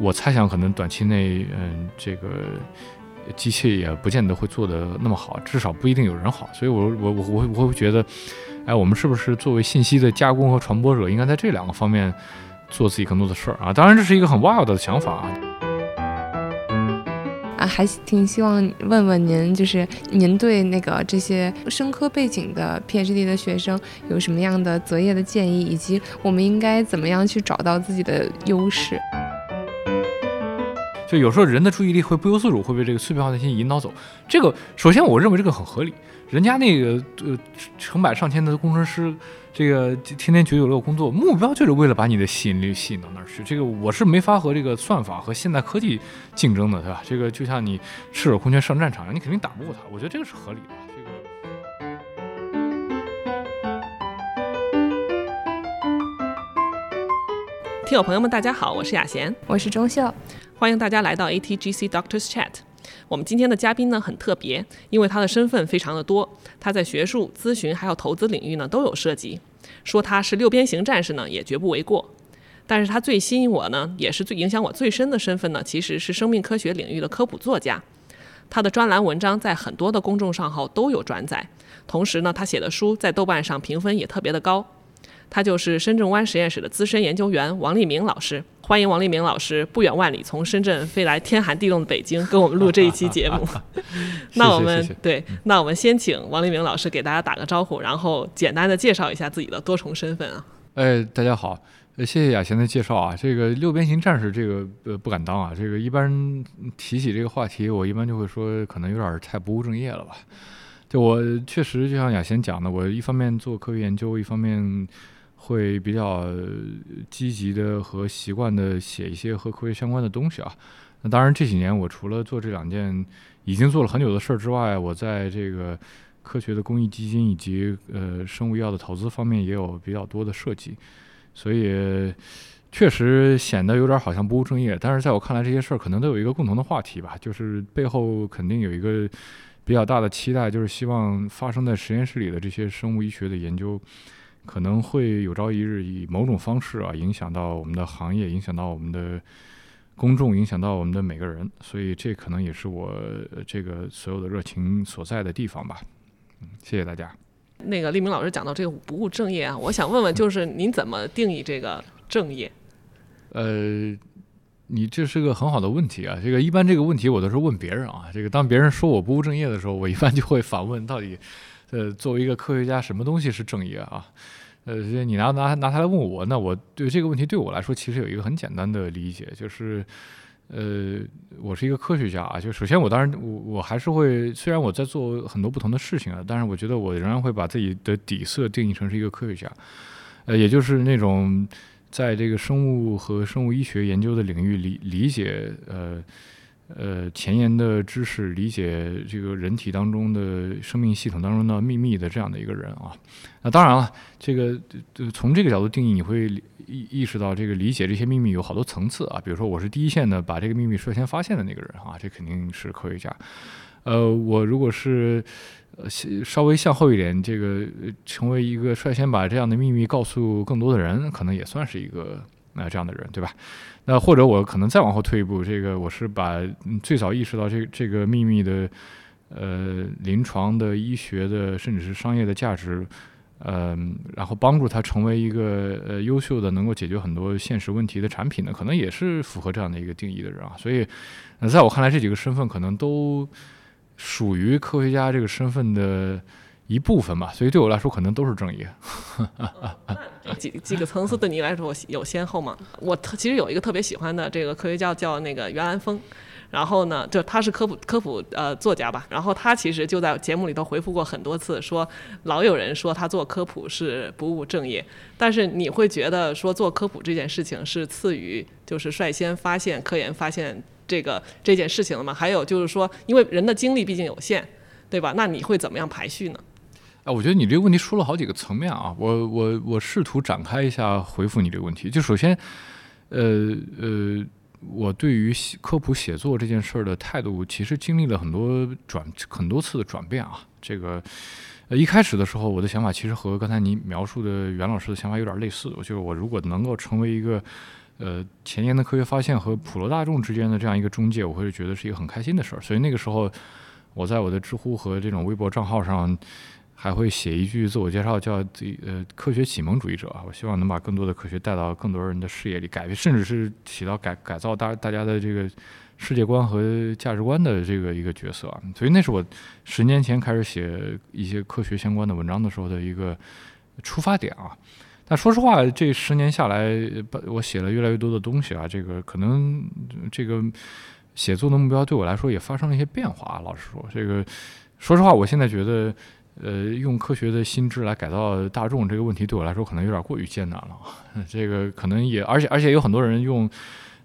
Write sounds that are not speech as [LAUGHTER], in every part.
我猜想可能短期内，嗯，这个机器也不见得会做得那么好，至少不一定有人好。所以，我我我我会我会觉得，哎，我们是不是作为信息的加工和传播者，应该在这两个方面做自己更多的事儿啊？当然，这是一个很 wild 的想法啊。啊，还挺希望问问您，就是您对那个这些生科背景的 PhD 的学生有什么样的择业的建议，以及我们应该怎么样去找到自己的优势？就有时候人的注意力会不由自主会被这个碎片化的信息引导走。这个首先我认为这个很合理，人家那个呃成百上千的工程师。这个天天九九六工作目标就是为了把你的吸引力吸引到那儿去。这个我是没法和这个算法和现代科技竞争的，对吧？这个就像你赤手空拳上战场，你肯定打不过他。我觉得这个是合理的。这个听友朋友们，大家好，我是雅贤，我是钟秀，欢迎大家来到 ATGC Doctors Chat。我们今天的嘉宾呢很特别，因为他的身份非常的多，他在学术、咨询还有投资领域呢都有涉及。说他是六边形战士呢也绝不为过。但是他最吸引我呢，也是最影响我最深的身份呢，其实是生命科学领域的科普作家。他的专栏文章在很多的公众账号都有转载，同时呢，他写的书在豆瓣上评分也特别的高。他就是深圳湾实验室的资深研究员王立明老师，欢迎王立明老师不远万里从深圳飞来天寒地冻的北京跟我们录这一期节目。[LAUGHS] [LAUGHS] 那我们对，那我们先请王立明老师给大家打个招呼，然后简单的介绍一下自己的多重身份啊。哎，大家好，谢谢雅贤的介绍啊。这个六边形战士这个呃不敢当啊，这个一般提起这个话题，我一般就会说可能有点太不务正业了吧。就我确实就像雅贤讲的，我一方面做科学研究，一方面。会比较积极的和习惯的写一些和科学相关的东西啊。那当然这几年我除了做这两件已经做了很久的事儿之外，我在这个科学的公益基金以及呃生物医药的投资方面也有比较多的设计，所以确实显得有点好像不务正业。但是在我看来，这些事儿可能都有一个共同的话题吧，就是背后肯定有一个比较大的期待，就是希望发生在实验室里的这些生物医学的研究。可能会有朝一日以某种方式啊，影响到我们的行业，影响到我们的公众，影响到我们的每个人，所以这可能也是我这个所有的热情所在的地方吧。嗯，谢谢大家。那个立明老师讲到这个不务正业啊，我想问问，就是您怎么定义这个正业？呃，你这是个很好的问题啊。这个一般这个问题我都是问别人啊。这个当别人说我不务正业的时候，我一般就会反问到底。呃，作为一个科学家，什么东西是正业啊？呃，你拿拿拿它来问我，那我对这个问题对我来说，其实有一个很简单的理解，就是，呃，我是一个科学家啊。就首先，我当然我我还是会，虽然我在做很多不同的事情啊，但是我觉得我仍然会把自己的底色定义成是一个科学家，呃，也就是那种在这个生物和生物医学研究的领域理理解，呃。呃，前沿的知识理解这个人体当中的生命系统当中的秘密的这样的一个人啊，那当然了，这个从这个角度定义，你会意意识到这个理解这些秘密有好多层次啊。比如说，我是第一线的把这个秘密率先发现的那个人啊，这肯定是科学家。呃，我如果是呃稍微向后一点，这个成为一个率先把这样的秘密告诉更多的人，可能也算是一个那这样的人，对吧？那或者我可能再往后退一步，这个我是把最早意识到这这个秘密的，呃，临床的医学的甚至是商业的价值，嗯，然后帮助他成为一个呃优秀的能够解决很多现实问题的产品呢，可能也是符合这样的一个定义的人啊。所以，在我看来，这几个身份可能都属于科学家这个身份的。一部分吧，所以对我来说可能都是正义。[LAUGHS] 几几个层次对你来说有先后吗？我特其实有一个特别喜欢的这个科学家叫那个袁兰峰，然后呢，就他是科普科普呃作家吧，然后他其实就在节目里头回复过很多次，说老有人说他做科普是不务正业，但是你会觉得说做科普这件事情是次于就是率先发现科研发现这个这件事情了吗？还有就是说，因为人的精力毕竟有限，对吧？那你会怎么样排序呢？啊，我觉得你这个问题说了好几个层面啊，我我我试图展开一下回复你这个问题。就首先，呃呃，我对于科普写作这件事儿的态度，其实经历了很多转很多次的转变啊。这个呃一开始的时候，我的想法其实和刚才您描述的袁老师的想法有点类似。我就是我如果能够成为一个呃前沿的科学发现和普罗大众之间的这样一个中介，我会觉得是一个很开心的事儿。所以那个时候，我在我的知乎和这种微博账号上。还会写一句自我介绍，叫“这呃科学启蒙主义者”啊，我希望能把更多的科学带到更多人的视野里，改变甚至是起到改改造大大家的这个世界观和价值观的这个一个角色啊。所以那是我十年前开始写一些科学相关的文章的时候的一个出发点啊。但说实话，这十年下来，我写了越来越多的东西啊，这个可能这个写作的目标对我来说也发生了一些变化啊。老实说，这个说实话，我现在觉得。呃，用科学的心智来改造大众这个问题，对我来说可能有点过于艰难了。[LAUGHS] 这个可能也，而且而且有很多人用，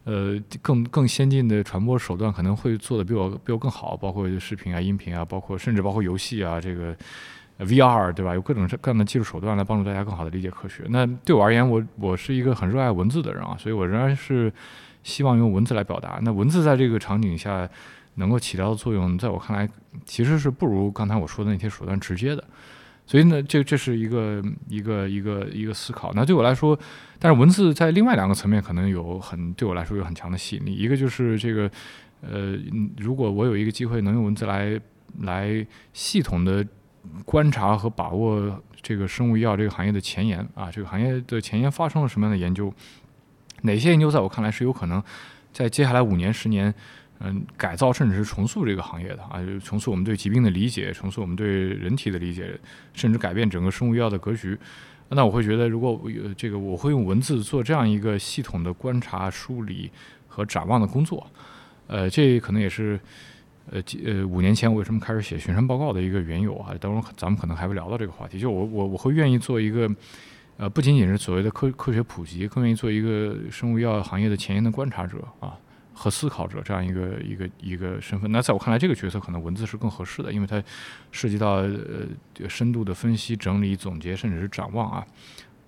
呃，更更先进的传播手段，可能会做的比我比我更好，包括视频啊、音频啊，包括甚至包括游戏啊，这个 VR 对吧？有各种各样的技术手段来帮助大家更好的理解科学。那对我而言，我我是一个很热爱文字的人啊，所以我仍然是希望用文字来表达。那文字在这个场景下。能够起到的作用，在我看来，其实是不如刚才我说的那些手段直接的。所以呢，这这是一个一个一个一个思考。那对我来说，但是文字在另外两个层面可能有很对我来说有很强的吸引力。一个就是这个，呃，如果我有一个机会能用文字来来系统的观察和把握这个生物医药这个行业的前沿啊，这个行业的前沿发生了什么样的研究，哪些研究在我看来是有可能在接下来五年十年。嗯，改造甚至是重塑这个行业的啊，重塑我们对疾病的理解，重塑我们对人体的理解，甚至改变整个生物医药的格局。那我会觉得，如果有这个，我会用文字做这样一个系统的观察、梳理和展望的工作。呃，这可能也是呃呃五年前我为什么开始写巡山报告的一个缘由啊。等会儿咱们可能还会聊到这个话题。就我我我会愿意做一个呃，不仅仅是所谓的科科学普及，更愿意做一个生物医药行业的前沿的观察者啊。和思考者这样一个一个一个身份，那在我看来，这个角色可能文字是更合适的，因为它涉及到呃深度的分析、整理、总结，甚至是展望啊，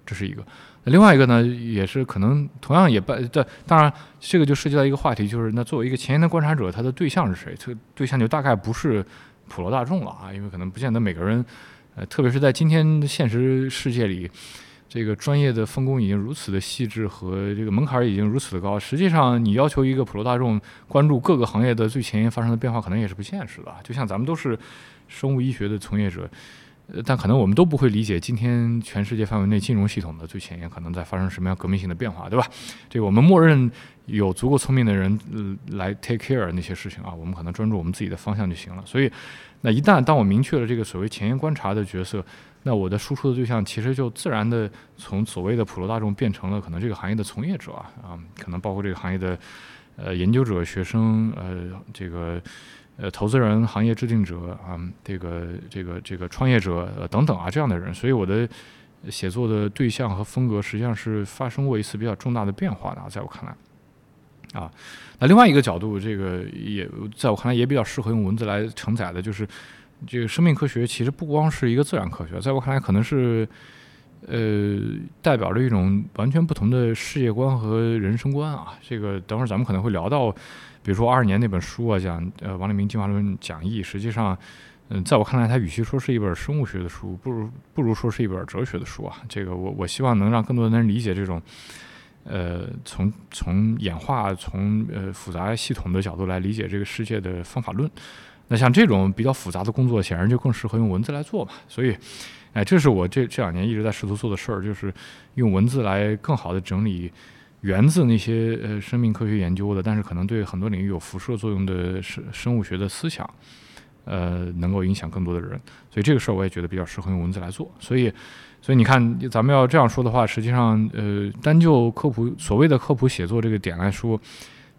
这是一个。那另外一个呢，也是可能同样也办这当然这个就涉及到一个话题，就是那作为一个前沿的观察者，他的对象是谁？这个对象就大概不是普罗大众了啊，因为可能不见得每个人，呃，特别是在今天的现实世界里。这个专业的分工已经如此的细致和这个门槛已经如此的高，实际上你要求一个普罗大众关注各个行业的最前沿发生的变化，可能也是不现实的。就像咱们都是生物医学的从业者，呃但可能我们都不会理解今天全世界范围内金融系统的最前沿可能在发生什么样革命性的变化，对吧？这个我们默认有足够聪明的人来 take care 那些事情啊，我们可能专注我们自己的方向就行了。所以，那一旦当我明确了这个所谓前沿观察的角色。那我的输出的对象其实就自然的从所谓的普罗大众变成了可能这个行业的从业者啊，啊，可能包括这个行业的呃研究者、学生、呃这个呃投资人、行业制定者啊，这个这个这个创业者等等啊这样的人，所以我的写作的对象和风格实际上是发生过一次比较重大的变化的，在我看来啊，那另外一个角度，这个也在我看来也比较适合用文字来承载的，就是。这个生命科学其实不光是一个自然科学，在我看来，可能是呃代表着一种完全不同的世界观和人生观啊。这个等会儿咱们可能会聊到，比如说二二年那本书啊，讲呃王立明进化论讲义，实际上，嗯，在我看来，它与其说是一本生物学的书，不如不如说是一本哲学的书啊。这个我我希望能让更多的人理解这种，呃，从从演化从呃复杂系统的角度来理解这个世界的方法论。那像这种比较复杂的工作，显然就更适合用文字来做嘛。所以，哎，这是我这这两年一直在试图做的事儿，就是用文字来更好的整理源自那些呃生命科学研究的，但是可能对很多领域有辐射作用的生生物学的思想，呃，能够影响更多的人。所以这个事儿我也觉得比较适合用文字来做。所以，所以你看，咱们要这样说的话，实际上，呃，单就科普所谓的科普写作这个点来说。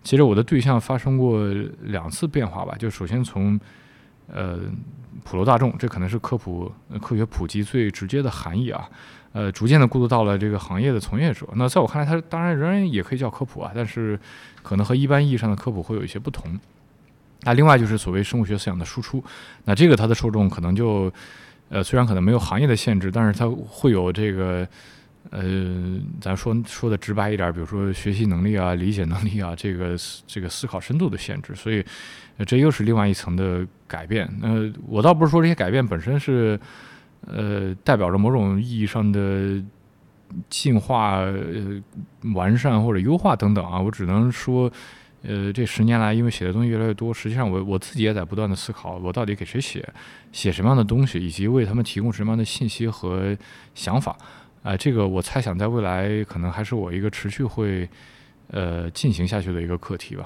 其实我的对象发生过两次变化吧，就首先从，呃，普罗大众，这可能是科普科学普及最直接的含义啊，呃，逐渐的过渡到了这个行业的从业者。那在我看来，它当然仍然也可以叫科普啊，但是可能和一般意义上的科普会有一些不同。那另外就是所谓生物学思想的输出，那这个它的受众可能就，呃，虽然可能没有行业的限制，但是它会有这个。呃，咱说说的直白一点，比如说学习能力啊、理解能力啊，这个这个思考深度的限制，所以这又是另外一层的改变。呃，我倒不是说这些改变本身是呃代表着某种意义上的进化、呃完善或者优化等等啊，我只能说。呃，这十年来，因为写的东西越来越多，实际上我我自己也在不断的思考，我到底给谁写，写什么样的东西，以及为他们提供什么样的信息和想法。啊，这个我猜想在未来可能还是我一个持续会呃进行下去的一个课题吧。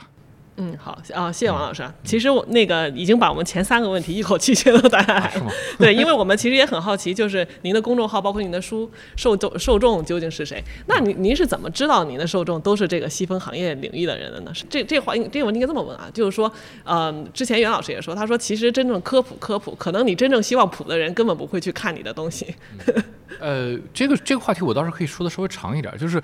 嗯，好啊，谢谢王老师。其实我那个已经把我们前三个问题一口气 [LAUGHS] 全都答下来了。对，因为我们其实也很好奇，就是您的公众号，包括您的书，受众受众究竟是谁？那您您是怎么知道您的受众都是这个细分行业领域的人的呢？这这话这个问题应该这么问啊，就是说，呃，之前袁老师也说，他说其实真正科普科普，可能你真正希望普的人根本不会去看你的东西。呃，这个这个话题我倒是可以说的稍微长一点，就是。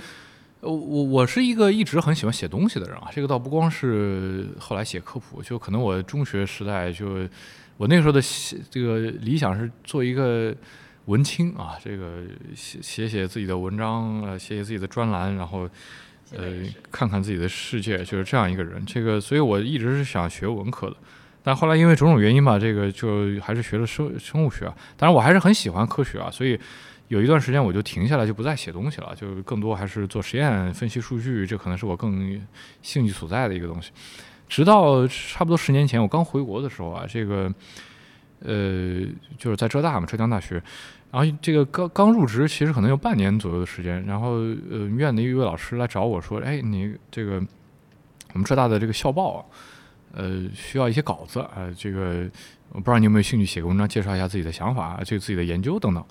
呃，我我是一个一直很喜欢写东西的人啊，这个倒不光是后来写科普，就可能我中学时代就，我那个时候的这个理想是做一个文青啊，这个写写写自己的文章，呃，写写自己的专栏，然后呃，看看自己的世界，就是这样一个人。这个，所以我一直是想学文科的，但后来因为种种原因吧，这个就还是学了生生物学啊。当然，我还是很喜欢科学啊，所以。有一段时间我就停下来，就不再写东西了，就更多还是做实验、分析数据，这可能是我更兴趣所在的一个东西。直到差不多十年前，我刚回国的时候啊，这个呃，就是在浙大嘛，浙江大学，然后这个刚刚入职，其实可能有半年左右的时间，然后呃，院的一位老师来找我说：“哎，你这个我们浙大的这个校报啊，呃，需要一些稿子啊，这个我不知道你有没有兴趣写个文章，介绍一下自己的想法，这个自己的研究等等。”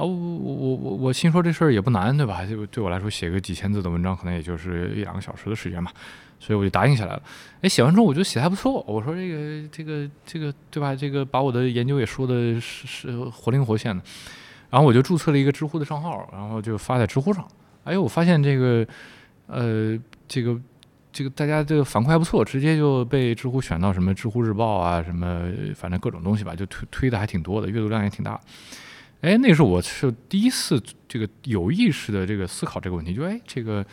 啊，我我我我心说这事儿也不难，对吧？就对我来说，写个几千字的文章，可能也就是一两个小时的时间嘛，所以我就答应下来了。哎，写完之后我觉得写的还不错，我说这个这个这个对吧？这个把我的研究也说的是是活灵活现的。然后我就注册了一个知乎的账号，然后就发在知乎上。哎，我发现这个呃这个这个大家这个反馈还不错，直接就被知乎选到什么知乎日报啊，什么反正各种东西吧，就推推的还挺多的，阅读量也挺大。哎，那时候我是第一次这个有意识的这个思考这个问题，就哎，这个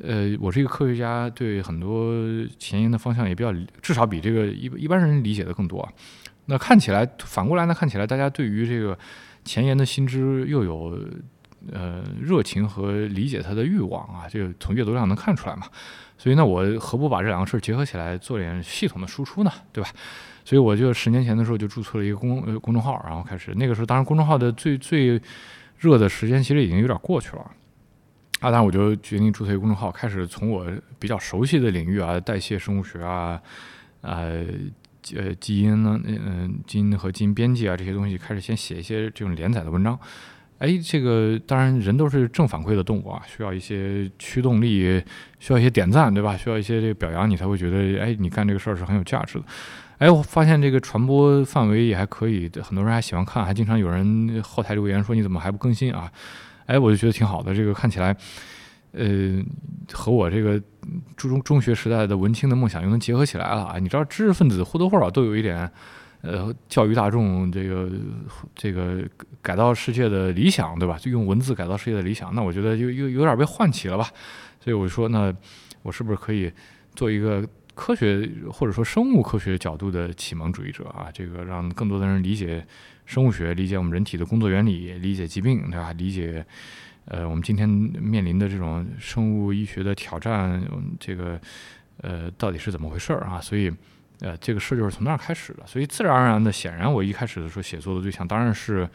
呃，我是一个科学家，对很多前沿的方向也比较，至少比这个一一般人理解的更多。那看起来反过来呢，看起来大家对于这个前沿的新知又有呃热情和理解它的欲望啊，这个从阅读量能看出来嘛。所以呢，我何不把这两个事儿结合起来做点系统的输出呢？对吧？所以我就十年前的时候就注册了一个公呃公众号，然后开始那个时候，当然公众号的最最热的时间其实已经有点过去了，啊，当然我就决定注册一个公众号，开始从我比较熟悉的领域啊，代谢生物学啊，呃呃基因呢，嗯基因和基因编辑啊这些东西开始先写一些这种连载的文章，哎，这个当然人都是正反馈的动物啊，需要一些驱动力，需要一些点赞，对吧？需要一些这个表扬，你才会觉得哎，你干这个事儿是很有价值的。哎，我发现这个传播范围也还可以，很多人还喜欢看，还经常有人后台留言说你怎么还不更新啊？哎，我就觉得挺好的，这个看起来，呃，和我这个初中中学时代的文青的梦想又能结合起来了啊！你知道，知识分子或多或少都有一点，呃，教育大众这个这个改造世界的理想，对吧？就用文字改造世界的理想，那我觉得又又有点被唤起了吧？所以我就说，那我是不是可以做一个？科学或者说生物科学角度的启蒙主义者啊，这个让更多的人理解生物学，理解我们人体的工作原理，理解疾病，对吧？理解呃我们今天面临的这种生物医学的挑战，这个呃到底是怎么回事儿啊？所以呃这个事儿就是从那儿开始的。所以自然而然的，显然我一开始的时候写作的对象当然是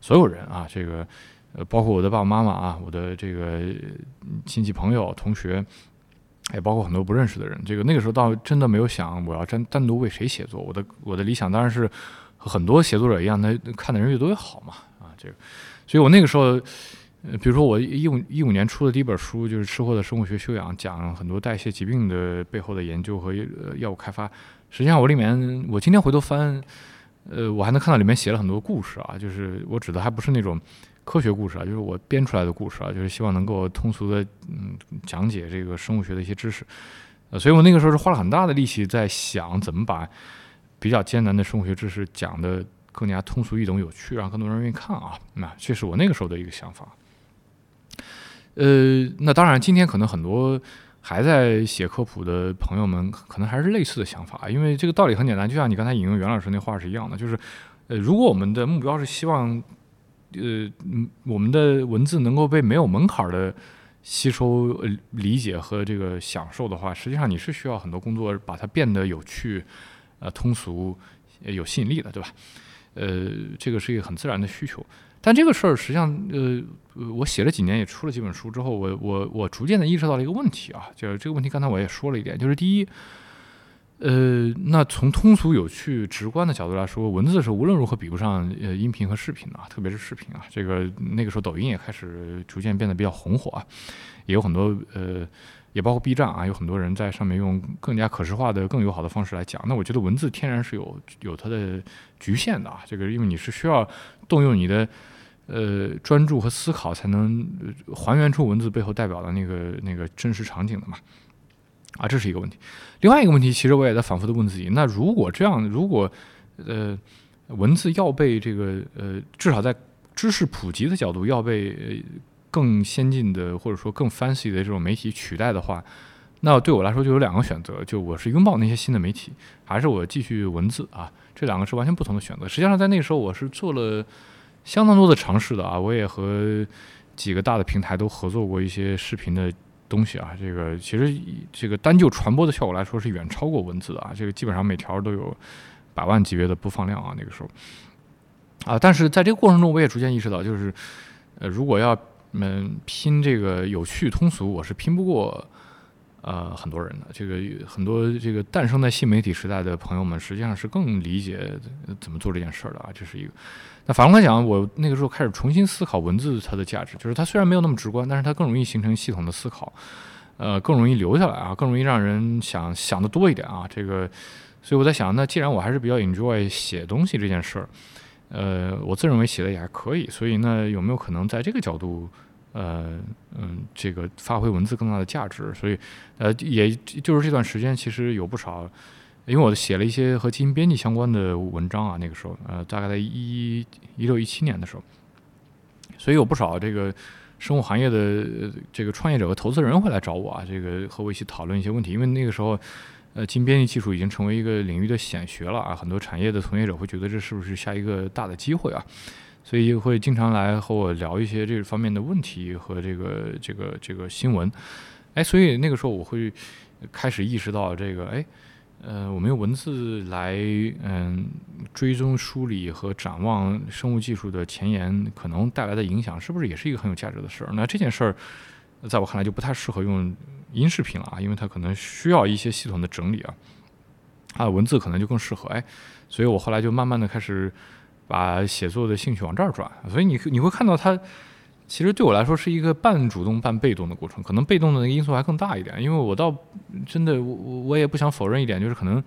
所有人啊，这个呃包括我的爸爸妈妈啊，我的这个亲戚朋友同学。也包括很多不认识的人，这个那个时候倒真的没有想我要单单独为谁写作。我的我的理想当然是和很多写作者一样，那看的人越多越好嘛。啊，这个，所以我那个时候，呃，比如说我一五一五年出的第一本书就是《吃货的生物学修养》，讲很多代谢疾病的背后的研究和药物开发。实际上我里面，我今天回头翻，呃，我还能看到里面写了很多故事啊，就是我指的还不是那种。科学故事啊，就是我编出来的故事啊，就是希望能够通俗的嗯讲解这个生物学的一些知识，呃，所以我那个时候是花了很大的力气在想怎么把比较艰难的生物学知识讲的更加通俗易懂、有趣，让更多人愿意看啊。那这是我那个时候的一个想法。呃，那当然，今天可能很多还在写科普的朋友们，可能还是类似的想法，因为这个道理很简单，就像你刚才引用袁老师那话是一样的，就是呃，如果我们的目标是希望呃，嗯，我们的文字能够被没有门槛的吸收、呃理解和这个享受的话，实际上你是需要很多工作把它变得有趣、呃通俗、有吸引力的，对吧？呃，这个是一个很自然的需求。但这个事儿实际上，呃，呃我写了几年，也出了几本书之后，我我我逐渐的意识到了一个问题啊，就是这个问题，刚才我也说了一点，就是第一，呃，那从通俗、有趣、直观的角度来说，文字是无论如何比不上呃音频和视频的啊，特别是视频啊。这个那个时候抖音也开始逐渐变得比较红火啊，也有很多呃，也包括 B 站啊，有很多人在上面用更加可视化的、更友好的方式来讲。那我觉得文字天然是有有它的局限的啊，这个因为你是需要动用你的。呃，专注和思考才能还原出文字背后代表的那个那个真实场景的嘛，啊，这是一个问题。另外一个问题，其实我也在反复的问自己：那如果这样，如果呃文字要被这个呃至少在知识普及的角度要被更先进的或者说更 fancy 的这种媒体取代的话，那对我来说就有两个选择：就我是拥抱那些新的媒体，还是我继续文字啊？这两个是完全不同的选择。实际上，在那个时候，我是做了。相当多的尝试的啊，我也和几个大的平台都合作过一些视频的东西啊。这个其实这个单就传播的效果来说是远超过文字的啊。这个基本上每条都有百万级别的播放量啊。那个时候啊，但是在这个过程中，我也逐渐意识到，就是呃，如果要嗯拼这个有趣通俗，我是拼不过呃很多人的。这个很多这个诞生在新媒体时代的朋友们，实际上是更理解怎么做这件事儿的啊。这是一个。那反过来讲，我那个时候开始重新思考文字它的价值，就是它虽然没有那么直观，但是它更容易形成系统的思考，呃，更容易留下来啊，更容易让人想想的多一点啊。这个，所以我在想，那既然我还是比较 enjoy 写东西这件事儿，呃，我自认为写的也还可以，所以呢，有没有可能在这个角度，呃，嗯，这个发挥文字更大的价值？所以，呃，也就是这段时间，其实有不少。因为我写了一些和基因编辑相关的文章啊，那个时候，呃，大概在一一六一七年的时候，所以有不少这个生物行业的这个创业者和投资人会来找我啊，这个和我一起讨论一些问题。因为那个时候，呃，基因编辑技术已经成为一个领域的显学了啊，很多产业的从业者会觉得这是不是下一个大的机会啊，所以会经常来和我聊一些这方面的问题和这个这个这个新闻。哎，所以那个时候我会开始意识到这个，哎。呃，我们用文字来嗯追踪、梳理和展望生物技术的前沿可能带来的影响，是不是也是一个很有价值的事儿？那这件事儿，在我看来就不太适合用音视频了啊，因为它可能需要一些系统的整理啊，啊，文字可能就更适合。哎，所以我后来就慢慢的开始把写作的兴趣往这儿转。所以你你会看到它。其实对我来说是一个半主动半被动的过程，可能被动的那个因素还更大一点，因为我倒真的我我也不想否认一点，就是可能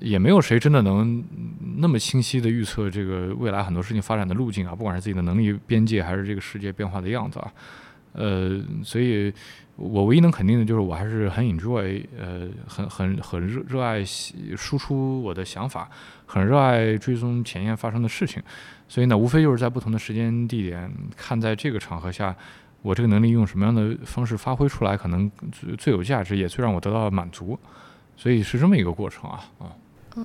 也没有谁真的能那么清晰的预测这个未来很多事情发展的路径啊，不管是自己的能力边界还是这个世界变化的样子啊，呃，所以我唯一能肯定的就是我还是很 enjoy，呃，很很很热热爱输出我的想法，很热爱追踪前沿发生的事情。所以呢，无非就是在不同的时间地点，看在这个场合下，我这个能力用什么样的方式发挥出来，可能最最有价值，也最让我得到满足。所以是这么一个过程啊啊。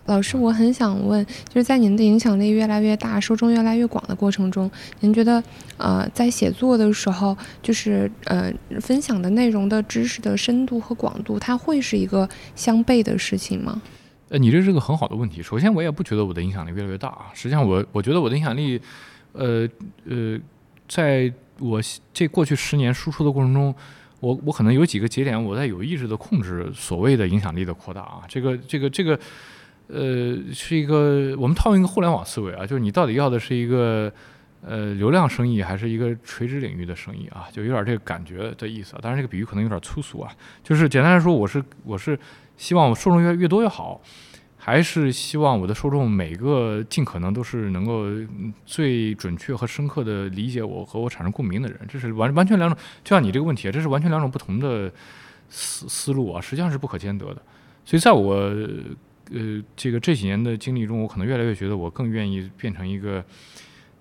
老师，我很想问，就是在您的影响力越来越大、受众越来越广的过程中，您觉得呃，在写作的时候，就是呃，分享的内容的知识的深度和广度，它会是一个相悖的事情吗？呃，你这是个很好的问题。首先，我也不觉得我的影响力越来越大啊。实际上，我我觉得我的影响力，呃呃，在我这过去十年输出的过程中，我我可能有几个节点，我在有意识的控制所谓的影响力的扩大啊。这个这个这个，呃，是一个我们套用一个互联网思维啊，就是你到底要的是一个呃流量生意，还是一个垂直领域的生意啊？就有点这个感觉的意思啊。当然，这个比喻可能有点粗俗啊。就是简单来说，我是我是。希望我受众越越多越好，还是希望我的受众每个尽可能都是能够最准确和深刻的理解我和我产生共鸣的人，这是完完全两种，就像你这个问题啊，这是完全两种不同的思思路啊，实际上是不可兼得的。所以在我呃这个这几年的经历中，我可能越来越觉得我更愿意变成一个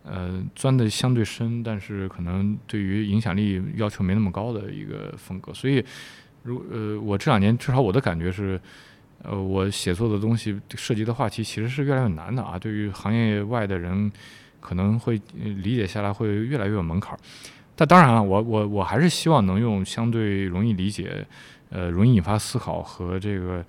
呃钻的相对深，但是可能对于影响力要求没那么高的一个风格，所以。如呃，我这两年至少我的感觉是，呃，我写作的东西涉及的话题其实是越来越难的啊。对于行业外的人，可能会理解下来会越来越有门槛儿。但当然了，我我我还是希望能用相对容易理解、呃容易引发思考和这个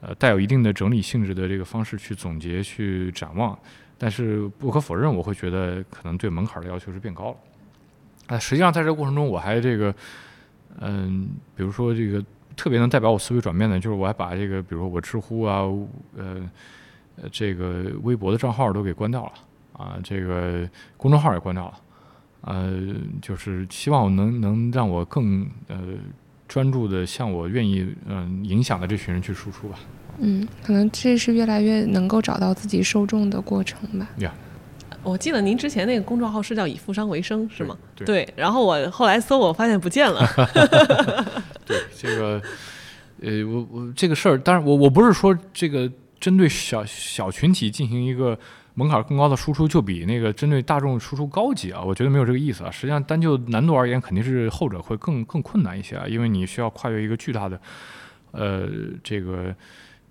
呃带有一定的整理性质的这个方式去总结、去展望。但是不可否认，我会觉得可能对门槛儿的要求是变高了。啊，实际上在这个过程中，我还这个，嗯，比如说这个特别能代表我思维转变的，就是我还把这个，比如说我知乎啊，呃，这个微博的账号都给关掉了，啊，这个公众号也关掉了，呃，就是希望能能让我更呃专注的向我愿意嗯、影响的这群人去输出吧。嗯，可能这是越来越能够找到自己受众的过程吧。我记得您之前那个公众号是叫“以富商为生”是吗？对对。然后我后来搜，我发现不见了。[LAUGHS] 对这个，呃，我我这个事儿，当然我我不是说这个针对小小群体进行一个门槛更高的输出，就比那个针对大众输出高级啊，我觉得没有这个意思啊。实际上，单就难度而言，肯定是后者会更更困难一些啊，因为你需要跨越一个巨大的，呃，这个。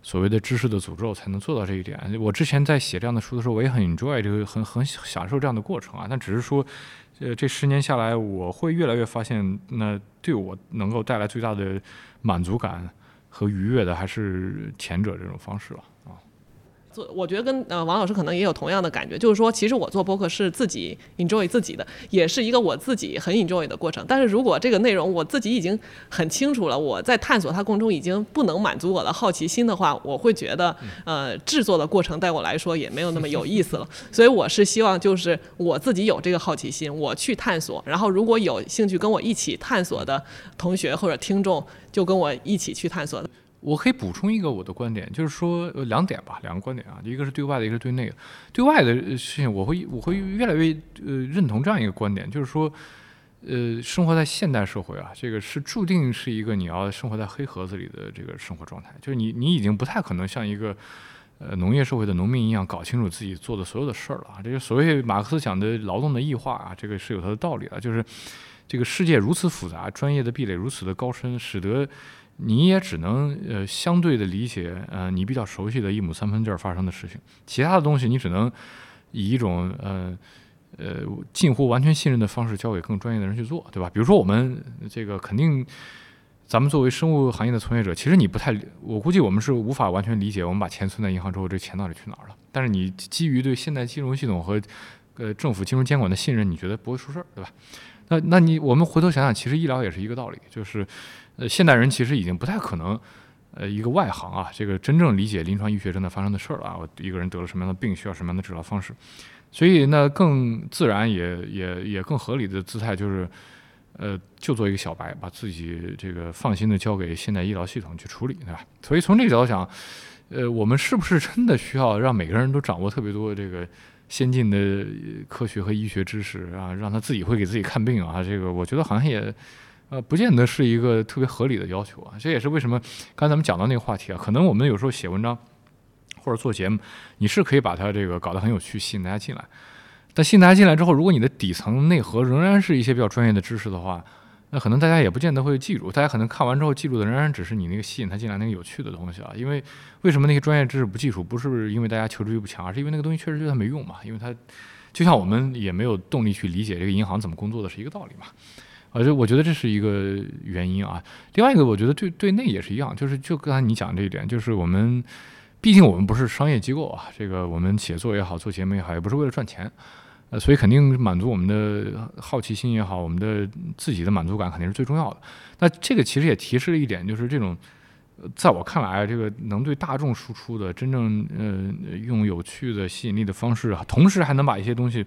所谓的知识的诅咒才能做到这一点。我之前在写这样的书的时候，我也很 enjoy 这个，很很享受这样的过程啊。但只是说，呃，这十年下来，我会越来越发现，那对我能够带来最大的满足感和愉悦的，还是前者这种方式了。做，我觉得跟呃王老师可能也有同样的感觉，就是说，其实我做播客是自己 enjoy 自己的，也是一个我自己很 enjoy 的过程。但是如果这个内容我自己已经很清楚了，我在探索它过程中已经不能满足我的好奇心的话，我会觉得呃制作的过程对我来说也没有那么有意思了。所以我是希望就是我自己有这个好奇心，我去探索，然后如果有兴趣跟我一起探索的同学或者听众，就跟我一起去探索的。我可以补充一个我的观点，就是说呃两点吧，两个观点啊，一个是对外的，一个是对内的。对外的事情，我会我会越来越呃认同这样一个观点，就是说，呃，生活在现代社会啊，这个是注定是一个你要生活在黑盒子里的这个生活状态，就是你你已经不太可能像一个呃农业社会的农民一样搞清楚自己做的所有的事儿了啊。这个所谓马克思讲的劳动的异化啊，这个是有它的道理的，就是这个世界如此复杂，专业的壁垒如此的高深，使得你也只能呃相对的理解呃你比较熟悉的一亩三分地儿发生的事情，其他的东西你只能以一种呃呃近乎完全信任的方式交给更专业的人去做，对吧？比如说我们这个肯定，咱们作为生物行业的从业者，其实你不太，我估计我们是无法完全理解，我们把钱存在银行之后，这钱到底去哪儿了？但是你基于对现代金融系统和呃政府金融监管的信任，你觉得不会出事儿，对吧？那那你我们回头想想，其实医疗也是一个道理，就是呃现代人其实已经不太可能。呃，一个外行啊，这个真正理解临床医学正在发生的事儿了啊，我一个人得了什么样的病，需要什么样的治疗方式，所以呢，更自然也也也更合理的姿态就是，呃，就做一个小白，把自己这个放心的交给现代医疗系统去处理，对吧？所以从这个角度讲，呃，我们是不是真的需要让每个人都掌握特别多这个先进的科学和医学知识啊，让他自己会给自己看病啊？这个我觉得好像也。呃，不见得是一个特别合理的要求啊，这也是为什么刚才咱们讲到那个话题啊，可能我们有时候写文章或者做节目，你是可以把它这个搞得很有趣，吸引大家进来。但吸引大家进来之后，如果你的底层内核仍然是一些比较专业的知识的话，那可能大家也不见得会记住。大家可能看完之后记住的仍然只是你那个吸引他进来那个有趣的东西啊。因为为什么那些专业知识不记住？不是因为大家求知欲不强，而是因为那个东西确实对他没用嘛。因为它就像我们也没有动力去理解这个银行怎么工作的是一个道理嘛。啊，这我觉得这是一个原因啊。另外一个，我觉得对对内也是一样，就是就刚才你讲这一点，就是我们毕竟我们不是商业机构啊，这个我们写作也好，做节目也好，也不是为了赚钱，呃，所以肯定满足我们的好奇心也好，我们的自己的满足感肯定是最重要的。那这个其实也提示了一点，就是这种在我看来，这个能对大众输出的，真正呃用有趣的吸引力的方式，同时还能把一些东西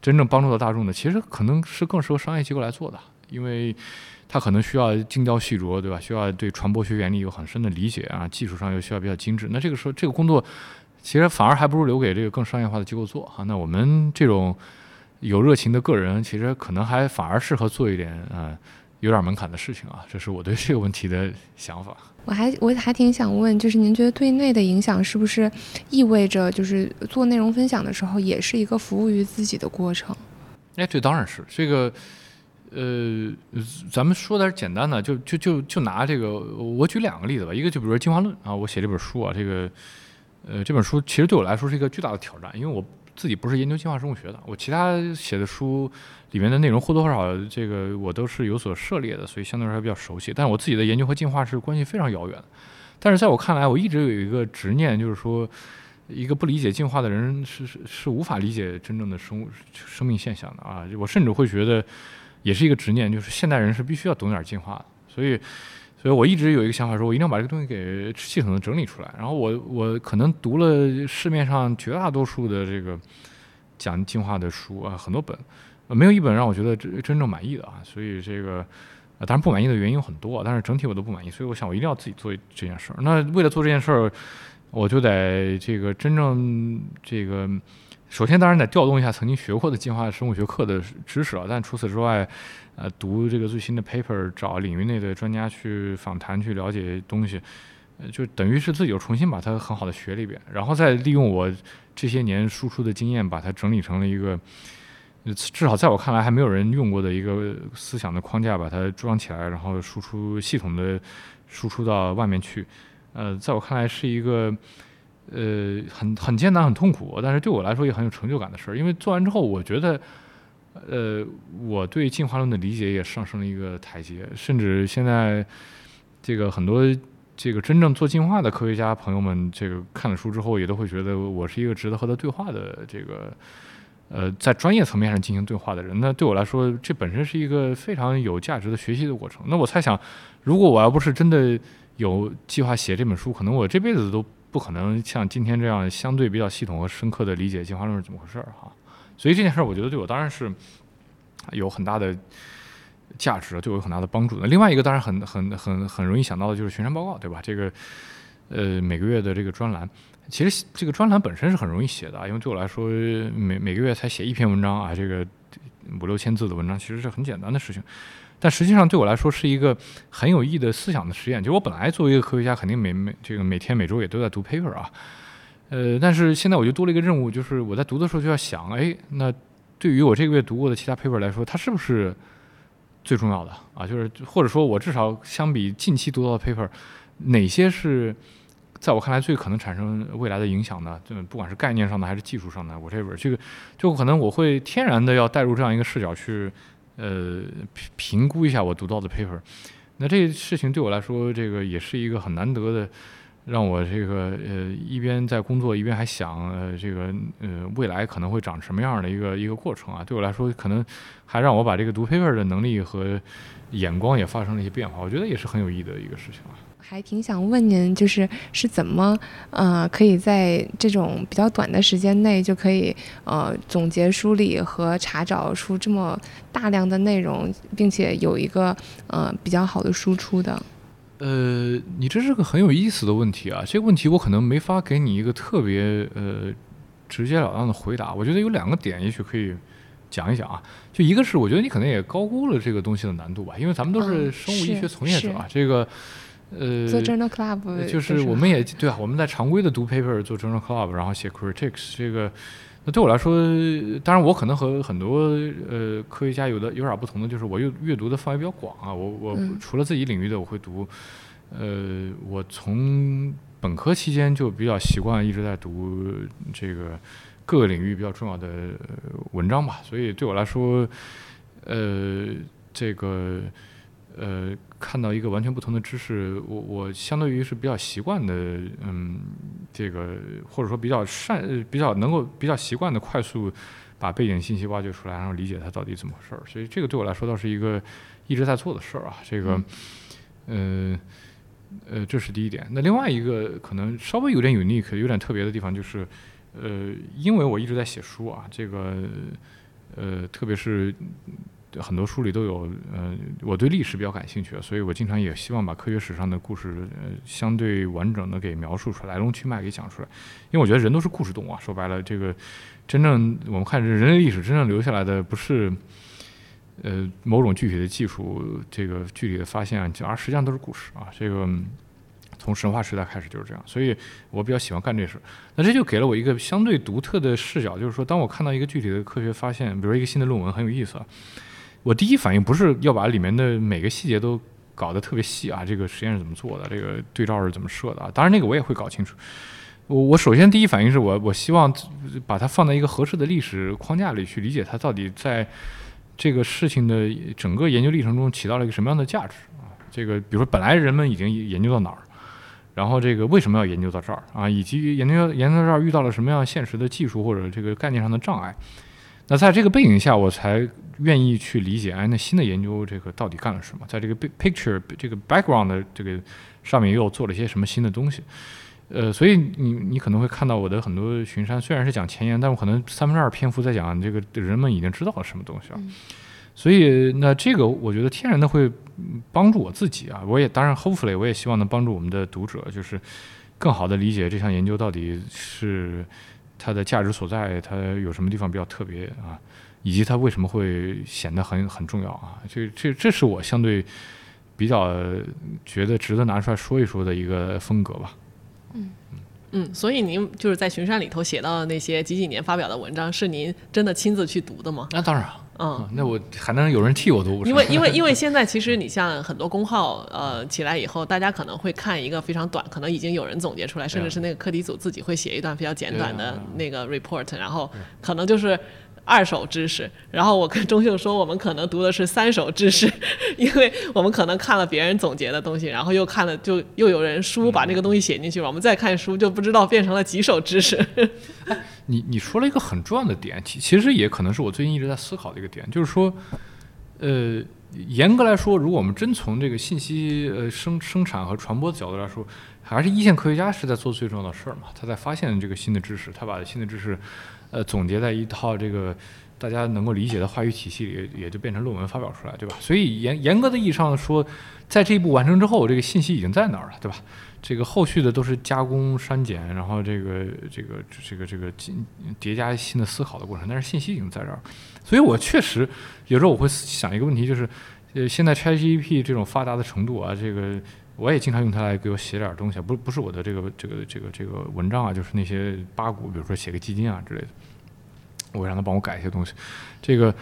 真正帮助到大众的，其实可能是更适合商业机构来做的。因为它可能需要精雕细琢，对吧？需要对传播学原理有很深的理解啊，技术上又需要比较精致。那这个时候，这个工作其实反而还不如留给这个更商业化的机构做啊。那我们这种有热情的个人，其实可能还反而适合做一点呃有点门槛的事情啊。这是我对这个问题的想法。我还我还挺想问，就是您觉得对内的影响是不是意味着就是做内容分享的时候，也是一个服务于自己的过程？哎，这当然是这个。呃，咱们说点简单的，就就就就拿这个，我举两个例子吧。一个就比如说进化论啊，我写这本书啊，这个呃这本书其实对我来说是一个巨大的挑战，因为我自己不是研究进化生物学的，我其他写的书里面的内容或多或少这个我都是有所涉猎的，所以相对来说比较熟悉。但是我自己的研究和进化是关系非常遥远的。但是在我看来，我一直有一个执念，就是说，一个不理解进化的人是是是无法理解真正的生物生命现象的啊！我甚至会觉得，也是一个执念，就是现代人是必须要懂点进化的。所以，所以我一直有一个想法，说我一定要把这个东西给系统的整理出来。然后我我可能读了市面上绝大多数的这个讲进化的书啊，很多本，没有一本让我觉得真真正满意的啊。所以这个。当然不满意的原因有很多，但是整体我都不满意，所以我想我一定要自己做这件事儿。那为了做这件事儿，我就得这个真正这个，首先当然得调动一下曾经学过的进化生物学课的知识啊。但除此之外，呃，读这个最新的 paper，找领域内的专家去访谈去了解东西，呃，就等于是自己又重新把它很好的学了一遍，然后再利用我这些年输出的经验，把它整理成了一个。至少在我看来，还没有人用过的一个思想的框架，把它装起来，然后输出系统的输出到外面去。呃，在我看来是一个呃很很艰难、很痛苦，但是对我来说也很有成就感的事儿。因为做完之后，我觉得呃我对进化论的理解也上升了一个台阶，甚至现在这个很多这个真正做进化的科学家朋友们，这个看了书之后，也都会觉得我是一个值得和他对话的这个。呃，在专业层面上进行对话的人，那对我来说，这本身是一个非常有价值的学习的过程。那我猜想，如果我要不是真的有计划写这本书，可能我这辈子都不可能像今天这样相对比较系统和深刻的理解进化论是怎么回事儿哈。所以这件事儿，我觉得对我当然是有很大的价值，对我有很大的帮助。那另外一个当然很很很很容易想到的就是巡山报告，对吧？这个呃每个月的这个专栏。其实这个专栏本身是很容易写的，因为对我来说，每每个月才写一篇文章啊，这个五六千字的文章其实是很简单的事情。但实际上对我来说是一个很有意义的思想的实验。就我本来作为一个科学家，肯定每每这个每天每周也都在读 paper 啊，呃，但是现在我就多了一个任务，就是我在读的时候就要想，哎，那对于我这个月读过的其他 paper 来说，它是不是最重要的啊？就是或者说我至少相比近期读到的 paper，哪些是？在我看来，最可能产生未来的影响的，就不管是概念上的还是技术上的，whatever，这个就可能我会天然的要带入这样一个视角去，呃，评评估一下我读到的 paper。那这事情对我来说，这个也是一个很难得的，让我这个呃一边在工作一边还想，呃，这个呃未来可能会长什么样的一个一个过程啊。对我来说，可能还让我把这个读 paper 的能力和眼光也发生了一些变化。我觉得也是很有意义的一个事情啊。还挺想问您，就是是怎么，呃，可以在这种比较短的时间内就可以，呃，总结梳理和查找出这么大量的内容，并且有一个呃比较好的输出的？呃，你这是个很有意思的问题啊。这个问题我可能没法给你一个特别呃直截了当的回答。我觉得有两个点，也许可以讲一讲啊。就一个是，我觉得你可能也高估了这个东西的难度吧，因为咱们都是生物医学从业者啊，这个。呃，做 journal club 就是我们也对啊，我们在常规的读 paper 做 journal club，然后写 critiques，这个那对我来说，当然我可能和很多呃科学家有的有点不同的，就是我阅阅读的范围比较广啊，我我除了自己领域的我会读，呃，我从本科期间就比较习惯一直在读这个各个领域比较重要的文章吧，所以对我来说，呃，这个。呃，看到一个完全不同的知识，我我相对于是比较习惯的，嗯，这个或者说比较善，比较能够比较习惯的快速把背景信息挖掘出来，然后理解它到底怎么回事儿。所以这个对我来说倒是一个一直在做的事儿啊。这个，呃呃，这是第一点。那另外一个可能稍微有点 unique、有点特别的地方就是，呃，因为我一直在写书啊，这个呃，特别是。很多书里都有，呃，我对历史比较感兴趣，所以我经常也希望把科学史上的故事，呃，相对完整的给描述出来，来龙去脉给讲出来。因为我觉得人都是故事动物啊，说白了，这个真正我们看人类历史真正留下来的不是，呃，某种具体的技术，这个具体的发现，而实际上都是故事啊。这个从神话时代开始就是这样，所以我比较喜欢干这事。那这就给了我一个相对独特的视角，就是说，当我看到一个具体的科学发现，比如一个新的论文很有意思啊。我第一反应不是要把里面的每个细节都搞得特别细啊，这个实验是怎么做的，这个对照是怎么设的啊？当然那个我也会搞清楚。我我首先第一反应是我我希望把它放在一个合适的历史框架里去理解它到底在这个事情的整个研究历程中起到了一个什么样的价值啊？这个比如说本来人们已经研究到哪儿，然后这个为什么要研究到这儿啊？以及研究研究到这儿遇到了什么样现实的技术或者这个概念上的障碍？那在这个背景下，我才愿意去理解，哎，那新的研究这个到底干了什么？在这个 big picture 这个 background 的这个上面又做了些什么新的东西？呃，所以你你可能会看到我的很多巡山，虽然是讲前沿，但我可能三分之二篇幅在讲这个人们已经知道了什么东西啊。所以那这个我觉得天然的会帮助我自己啊，我也当然 hopefully 我也希望能帮助我们的读者，就是更好的理解这项研究到底是它的价值所在，它有什么地方比较特别啊，以及它为什么会显得很很重要啊。这这这是我相对比较觉得值得拿出来说一说的一个风格吧。嗯嗯，所以您就是在巡山里头写到的那些几几年发表的文章，是您真的亲自去读的吗？那当然，嗯，那我还能有人替我读？因为因为因为 [LAUGHS] 现在其实你像很多公号呃起来以后，大家可能会看一个非常短，可能已经有人总结出来，甚至是那个课题组自己会写一段比较简短的那个 report，然后可能就是。二手知识，然后我跟钟秀说，我们可能读的是三手知识，[LAUGHS] 因为我们可能看了别人总结的东西，然后又看了，就又有人书把这个东西写进去了，我们再看书就不知道变成了几手知识。你 [LAUGHS] 你说了一个很重要的点，其其实也可能是我最近一直在思考的一个点，就是说，呃，严格来说，如果我们真从这个信息呃生生产和传播的角度来说，还是一线科学家是在做最重要的事儿嘛，他在发现这个新的知识，他把新的知识。呃，总结在一套这个大家能够理解的话语体系里，也就变成论文发表出来，对吧？所以严严格的意义上说，在这一步完成之后，这个信息已经在那儿了，对吧？这个后续的都是加工、删减，然后这个这个这个这个进叠加新的思考的过程，但是信息已经在这儿。所以我确实有时候我会想一个问题，就是呃，现在 ChatGPT 这种发达的程度啊，这个我也经常用它来给我写点东西，不不是我的这个这个这个这个文章啊，就是那些八股，比如说写个基金啊之类的。我让他帮我改一些东西，这个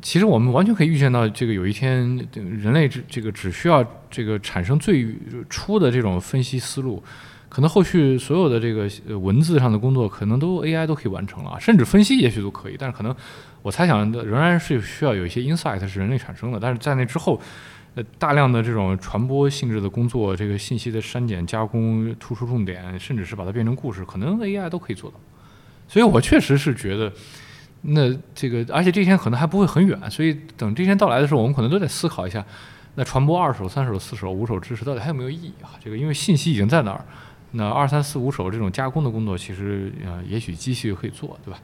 其实我们完全可以预见到，这个有一天人类这这个只需要这个产生最初的这种分析思路，可能后续所有的这个文字上的工作可能都 AI 都可以完成了，甚至分析也许都可以，但是可能我猜想仍然是需要有一些 insight 是人类产生的，但是在那之后，呃大量的这种传播性质的工作，这个信息的删减加工、突出重点，甚至是把它变成故事，可能 AI 都可以做到，所以我确实是觉得。那这个，而且这一天可能还不会很远，所以等这一天到来的时候，我们可能都得思考一下，那传播二手、三手、四手、五手知识到底还有没有意义啊？这个因为信息已经在那儿，那二三四五手这种加工的工作，其实呃，也许机器可以做，对吧？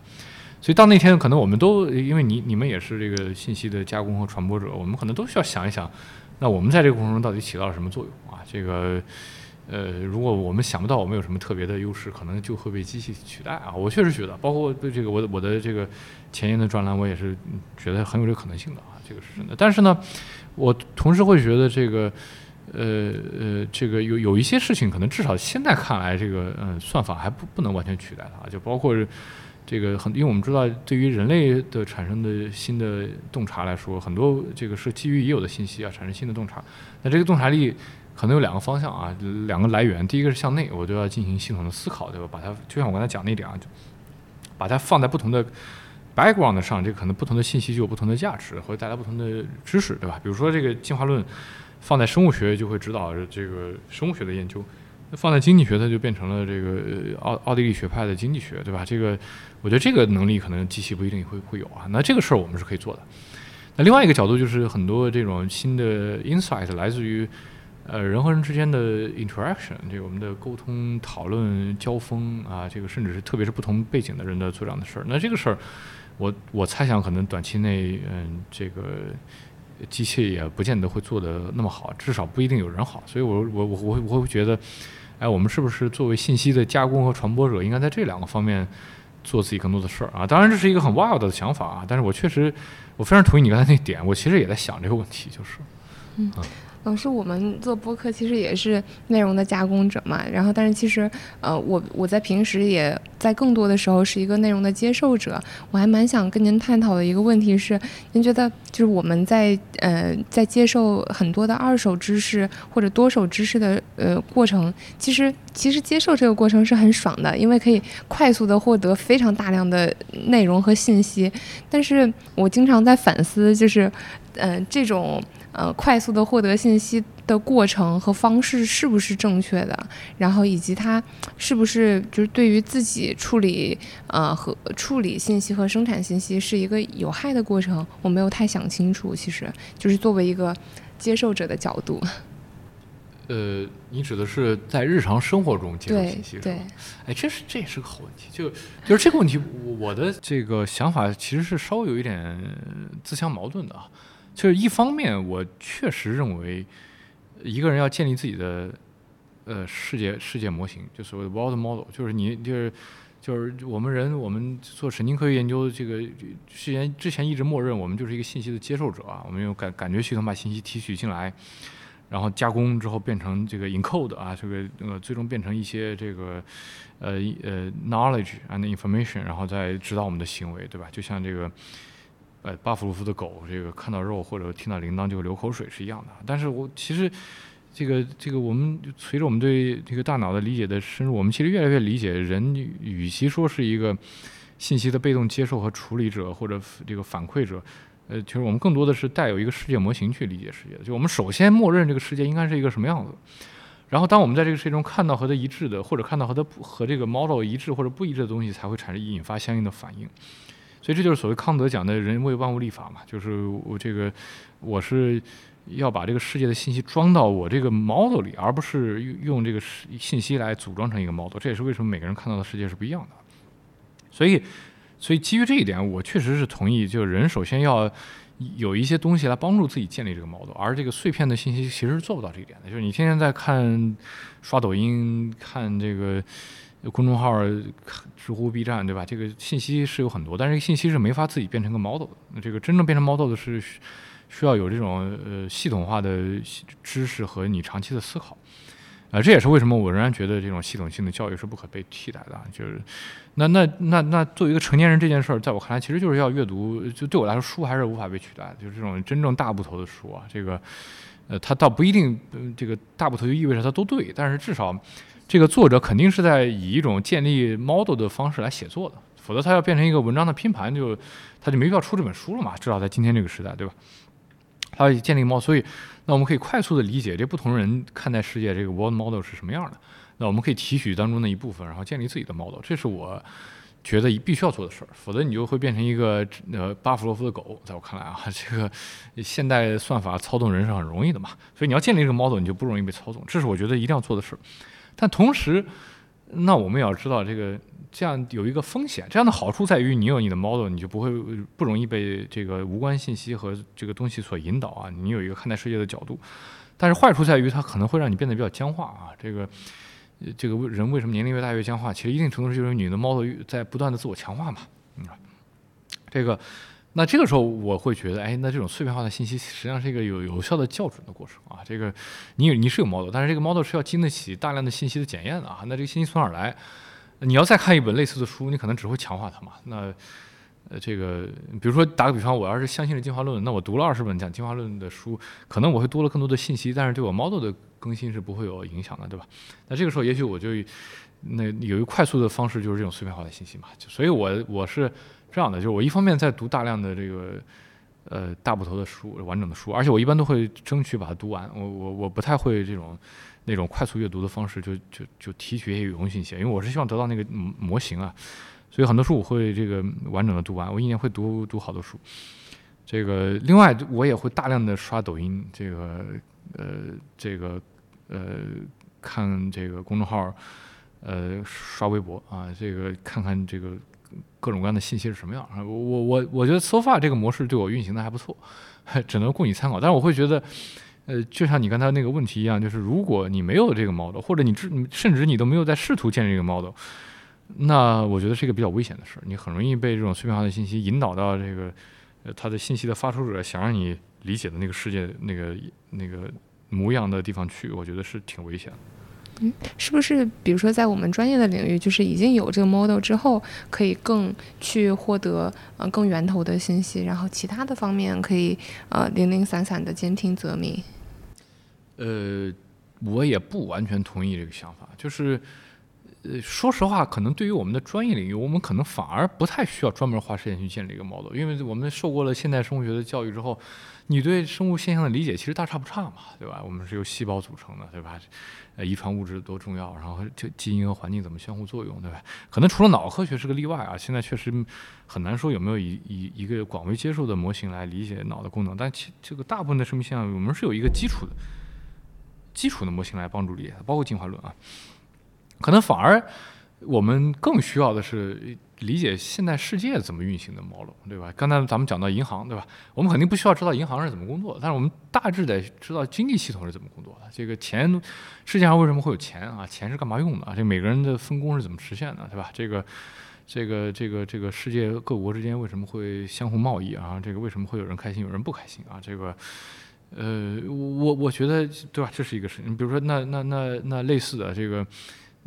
所以到那天，可能我们都因为你你们也是这个信息的加工和传播者，我们可能都需要想一想，那我们在这个过程中到底起到了什么作用啊？这个。呃，如果我们想不到我们有什么特别的优势，可能就会被机器取代啊！我确实觉得，包括对这个我的我的这个前沿的专栏，我也是觉得很有这个可能性的啊，这个是真的。但是呢，我同时会觉得这个，呃呃，这个有有一些事情，可能至少现在看来，这个嗯算法还不不能完全取代它，就包括这个很，因为我们知道，对于人类的产生的新的洞察来说，很多这个是基于已有的信息啊产生新的洞察，那这个洞察力。可能有两个方向啊，两个来源。第一个是向内，我就要进行系统的思考，对吧？把它就像我刚才讲那点啊，就把它放在不同的 background 上，这可能不同的信息就有不同的价值，会带来不同的知识，对吧？比如说这个进化论放在生物学就会指导这个生物学的研究，那放在经济学它就变成了这个奥奥地利学派的经济学，对吧？这个我觉得这个能力可能机器不一定会会有啊。那这个事儿我们是可以做的。那另外一个角度就是很多这种新的 insight 来自于。呃，人和人之间的 interaction，这个我们的沟通、讨论、交锋啊，这个甚至是特别是不同背景的人的做这样的事儿，那这个事儿，我我猜想可能短期内，嗯，这个机器也不见得会做得那么好，至少不一定有人好，所以我我我我我会觉得，哎，我们是不是作为信息的加工和传播者，应该在这两个方面做自己更多的事儿啊？当然这是一个很 wild 的想法啊，但是我确实我非常同意你刚才那点，我其实也在想这个问题，就是，嗯。嗯，老师我们做播客其实也是内容的加工者嘛，然后但是其实呃，我我在平时也在更多的时候是一个内容的接受者。我还蛮想跟您探讨的一个问题是，您觉得就是我们在呃在接受很多的二手知识或者多手知识的呃过程，其实其实接受这个过程是很爽的，因为可以快速的获得非常大量的内容和信息。但是我经常在反思，就是嗯这种。呃，快速的获得信息的过程和方式是不是正确的？然后以及它是不是就是对于自己处理呃和处理信息和生产信息是一个有害的过程？我没有太想清楚。其实就是作为一个接受者的角度。[LAUGHS] 呃，你指的是在日常生活中接受信息是吧？哎，这是这也是个好问题。就就是这个问题，我的这个想法其实是稍微有一点自相矛盾的啊。就是一方面，我确实认为，一个人要建立自己的呃世界世界模型，就所谓的 world model，就是你就是就是我们人，我们做神经科学研究，这个之前之前一直默认我们就是一个信息的接受者啊，我们用感感觉系统把信息提取进来，然后加工之后变成这个 encode 啊，这个呃最终变成一些这个呃呃 knowledge and information，然后再指导我们的行为，对吧？就像这个。呃，巴甫洛夫的狗，这个看到肉或者听到铃铛就流口水是一样的。但是我其实，这个这个我们随着我们对这个大脑的理解的深入，我们其实越来越理解，人与其说是一个信息的被动接受和处理者或者这个反馈者，呃，其实我们更多的是带有一个世界模型去理解世界。就我们首先默认这个世界应该是一个什么样子，然后当我们在这个世界中看到和它一致的，或者看到和它不和这个 model 一致或者不一致的东西，才会产生引发相应的反应。所以这就是所谓康德讲的人为万物立法嘛，就是我这个我是要把这个世界的信息装到我这个 model 里，而不是用这个信息来组装成一个 model。这也是为什么每个人看到的世界是不一样的。所以，所以基于这一点，我确实是同意，就是人首先要有一些东西来帮助自己建立这个 model，而这个碎片的信息其实是做不到这一点的。就是你天天在看刷抖音，看这个。公众号、知乎、B 站，对吧？这个信息是有很多，但是信息是没法自己变成个 model 的。那这个真正变成 model 的是需要有这种呃系统化的知识和你长期的思考。啊，这也是为什么我仍然觉得这种系统性的教育是不可被替代的。就是，那那那那作为一个成年人这件事儿，在我看来，其实就是要阅读。就对我来说，书还是无法被取代。就是这种真正大部头的书啊，这个呃，它倒不一定这个大部头就意味着它都对，但是至少。这个作者肯定是在以一种建立 model 的方式来写作的，否则他要变成一个文章的拼盘，就他就没必要出这本书了嘛。至少在今天这个时代，对吧？他要建立 model，所以那我们可以快速的理解这不同人看待世界这个 world model 是什么样的。那我们可以提取当中的一部分，然后建立自己的 model。这是我觉得必须要做的事儿，否则你就会变成一个呃巴甫洛夫的狗。在我看来啊，[LAUGHS] 这个现代算法操纵人是很容易的嘛，所以你要建立这个 model，你就不容易被操纵。这是我觉得一定要做的事儿。但同时，那我们也要知道，这个这样有一个风险。这样的好处在于，你有你的 model，你就不会不容易被这个无关信息和这个东西所引导啊。你有一个看待世界的角度。但是坏处在于，它可能会让你变得比较僵化啊。这个这个人为什么年龄越大越僵化？其实一定程度上就是你的 model 在不断的自我强化嘛。嗯，这个。那这个时候我会觉得，哎，那这种碎片化的信息实际上是一个有有效的校准的过程啊。这个你你是有 model，但是这个 model 是要经得起大量的信息的检验的啊。那这个信息从哪儿来？你要再看一本类似的书，你可能只会强化它嘛。那呃，这个比如说打个比方，我要是相信了进化论，那我读了二十本讲进化论的书，可能我会多了更多的信息，但是对我 model 的更新是不会有影响的，对吧？那这个时候也许我就那有一快速的方式，就是这种碎片化的信息嘛。所以我我是。这样的就是我一方面在读大量的这个呃大部头的书完整的书，而且我一般都会争取把它读完。我我我不太会这种那种快速阅读的方式，就就就提取一些有用信息，因为我是希望得到那个模型啊。所以很多书我会这个完整的读完，我一年会读读好多书。这个另外我也会大量的刷抖音，这个呃这个呃看这个公众号，呃刷微博啊，这个看看这个。各种各样的信息是什么样？我我我我觉得 so far 这个模式对我运行的还不错，只能供你参考。但是我会觉得，呃，就像你刚才那个问题一样，就是如果你没有这个 model，或者你甚至你都没有在试图建立这个 model，那我觉得是一个比较危险的事儿。你很容易被这种碎片化的信息引导到这个，呃，他的信息的发出者想让你理解的那个世界那个那个模样的地方去，我觉得是挺危险的。是不是比如说在我们专业的领域，就是已经有这个 model 之后，可以更去获得呃更源头的信息，然后其他的方面可以呃零零散散的兼听则明。呃，我也不完全同意这个想法，就是。呃，说实话，可能对于我们的专业领域，我们可能反而不太需要专门花时间去建立一个 model，因为我们受过了现代生物学的教育之后，你对生物现象的理解其实大差不差嘛，对吧？我们是由细胞组成的，对吧？呃，遗传物质多重要，然后就基因和环境怎么相互作用，对吧？可能除了脑科学是个例外啊，现在确实很难说有没有以以一个广为接受的模型来理解脑的功能，但其这个大部分的生命现象，我们是有一个基础的基础的模型来帮助理解，包括进化论啊。可能反而我们更需要的是理解现代世界怎么运行的 model，对吧？刚才咱们讲到银行，对吧？我们肯定不需要知道银行是怎么工作，但是我们大致得知道经济系统是怎么工作的。这个钱，世界上为什么会有钱啊？钱是干嘛用的啊？这每个人的分工是怎么实现的，对吧？这个，这个，这个，这个世界各国之间为什么会相互贸易啊？这个为什么会有人开心，有人不开心啊？这个，呃，我我觉得，对吧？这是一个事情。比如说，那那那那类似的这个。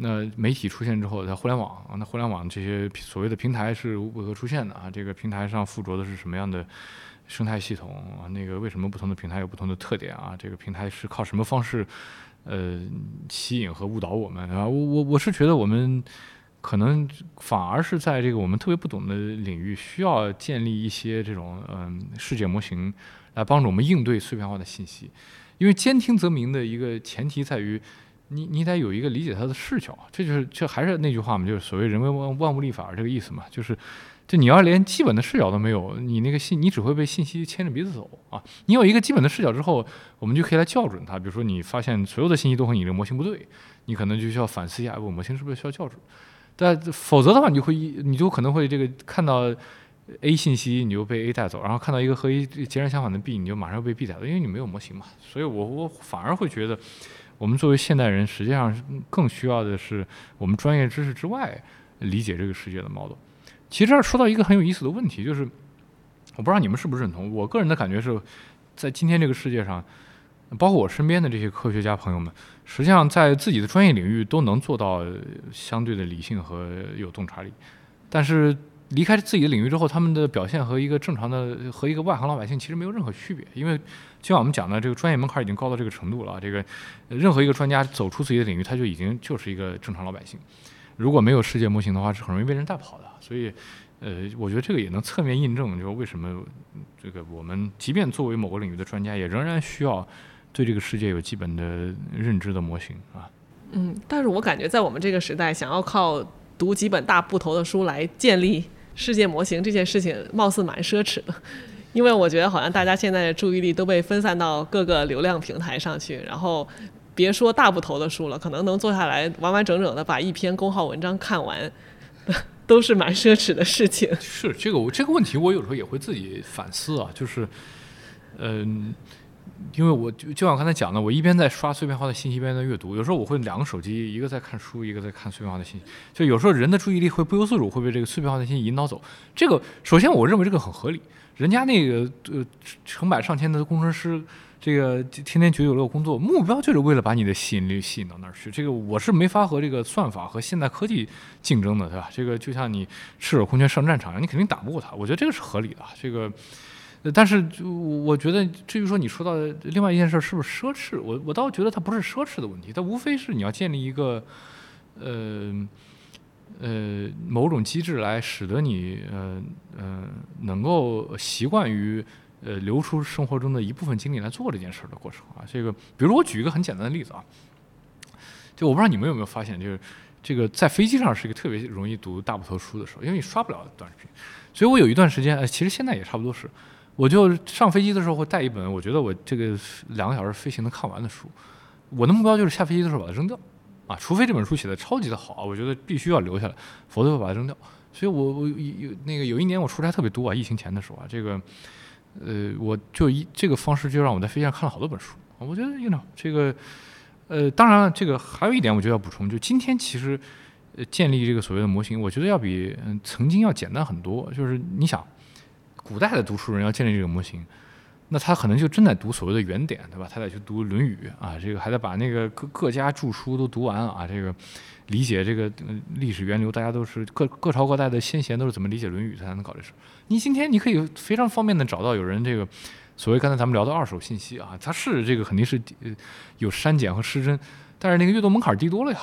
那媒体出现之后，在互联网啊，那互联网这些所谓的平台是如何出现的啊？这个平台上附着的是什么样的生态系统啊？那个为什么不同的平台有不同的特点啊？这个平台是靠什么方式呃吸引和误导我们啊？我我我是觉得我们可能反而是在这个我们特别不懂的领域，需要建立一些这种嗯世界模型来帮助我们应对碎片化的信息，因为兼听则明的一个前提在于。你你得有一个理解它的视角，这就是这还是那句话嘛，就是所谓人为万万物立法这个意思嘛，就是就你要连基本的视角都没有，你那个信你只会被信息牵着鼻子走啊。你有一个基本的视角之后，我们就可以来校准它。比如说你发现所有的信息都和你这个模型不对，你可能就需要反思一下，我模型是不是需要校准？但否则的话，你就会你就可能会这个看到 A 信息你就被 A 带走，然后看到一个和 A 截然相反的 B，你就马上被 B 带走，因为你没有模型嘛。所以我我反而会觉得。我们作为现代人，实际上更需要的是我们专业知识之外理解这个世界的 model。其实这儿说到一个很有意思的问题，就是我不知道你们是不是认同。我个人的感觉是，在今天这个世界上，包括我身边的这些科学家朋友们，实际上在自己的专业领域都能做到相对的理性和有洞察力，但是。离开自己的领域之后，他们的表现和一个正常的和一个外行老百姓其实没有任何区别，因为就像我们讲的，这个专业门槛已经高到这个程度了。这个任何一个专家走出自己的领域，他就已经就是一个正常老百姓。如果没有世界模型的话，是很容易被人带跑的。所以，呃，我觉得这个也能侧面印证，就是为什么这个我们即便作为某个领域的专家，也仍然需要对这个世界有基本的认知的模型啊。嗯，但是我感觉在我们这个时代，想要靠读几本大部头的书来建立。世界模型这件事情貌似蛮奢侈的，因为我觉得好像大家现在的注意力都被分散到各个流量平台上去，然后别说大部头的书了，可能能坐下来完完整整的把一篇公号文章看完，[LAUGHS] 都是蛮奢侈的事情。是这个我这个问题，我有时候也会自己反思啊，就是，嗯。因为我就就像刚才讲的，我一边在刷碎片化的信息，一边在阅读。有时候我会两个手机，一个在看书，一个在看碎片化的信息。就有时候人的注意力会不由自主会被这个碎片化的信息引导走。这个首先我认为这个很合理。人家那个呃成百上千的工程师，这个天天九九六工作，目标就是为了把你的吸引力吸引到那儿去。这个我是没法和这个算法和现代科技竞争的，对吧？这个就像你赤手空拳上战场，你肯定打不过他。我觉得这个是合理的。这个。但是，就我觉得，至于说你说到的另外一件事是不是奢侈，我我倒觉得它不是奢侈的问题，它无非是你要建立一个，呃，呃某种机制来使得你，呃呃能够习惯于，呃留出生活中的一部分精力来做这件事的过程啊。这个，比如我举一个很简单的例子啊，就我不知道你们有没有发现，就是这个在飞机上是一个特别容易读大部头书的时候，因为你刷不了短视频，所以我有一段时间，呃，其实现在也差不多是。我就上飞机的时候会带一本，我觉得我这个两个小时飞行能看完的书。我的目标就是下飞机的时候把它扔掉，啊，除非这本书写的超级的好，我觉得必须要留下来，否则会把它扔掉。所以，我我有那个有一年我出差特别多啊，疫情前的时候啊，这个呃，我就一这个方式就让我在飞机上看了好多本书。我觉得，you know，这个呃，当然了，这个还有一点我就要补充，就今天其实呃建立这个所谓的模型，我觉得要比曾经要简单很多。就是你想。古代的读书人要建立这个模型，那他可能就正在读所谓的原典，对吧？他得去读《论语》啊，这个还得把那个各各家著书都读完啊，这个理解这个历史源流，大家都是各各朝各代的先贤都是怎么理解《论语》才能搞这事。你今天你可以非常方便的找到有人这个所谓刚才咱们聊的二手信息啊，它是这个肯定是呃有删减和失真，但是那个阅读门槛低多了呀，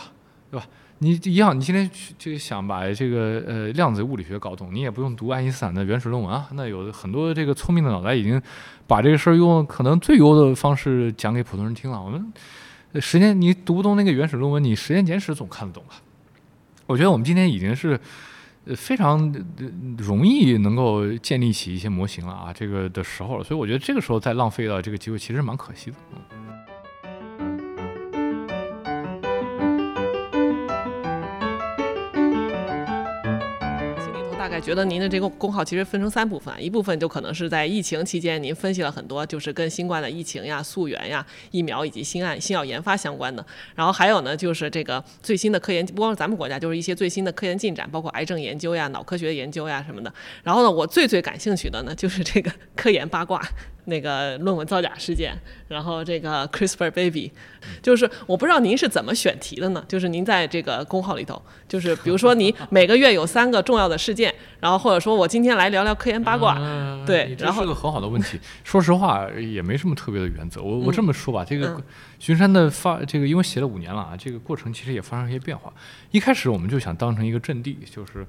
对吧？你一样，你今天就想把这个呃量子物理学搞懂，你也不用读爱因斯坦的原始论文啊。那有很多这个聪明的脑袋已经把这个事儿用可能最优的方式讲给普通人听了。我们时间你读不懂那个原始论文，你时间简史总看得懂吧？我觉得我们今天已经是呃非常容易能够建立起一些模型了啊，这个的时候了。所以我觉得这个时候再浪费了这个机会，其实蛮可惜的。嗯觉得您的这个公号其实分成三部分，一部分就可能是在疫情期间您分析了很多，就是跟新冠的疫情呀、溯源呀、疫苗以及新案新药研发相关的。然后还有呢，就是这个最新的科研，不光是咱们国家，就是一些最新的科研进展，包括癌症研究呀、脑科学研究呀什么的。然后呢，我最最感兴趣的呢，就是这个科研八卦。那个论文造假事件，然后这个 CRISPR baby，就是我不知道您是怎么选题的呢？就是您在这个公号里头，就是比如说你每个月有三个重要的事件，然后或者说我今天来聊聊科研八卦，嗯对然后这是个很好的问题。说实话，也没什么特别的原则。我我嗯这么说吧，这个嗯巡山的发，这个因为写了五年了啊，这个过程其实也发生一些变化。一开始我们就想当成一个阵地，就是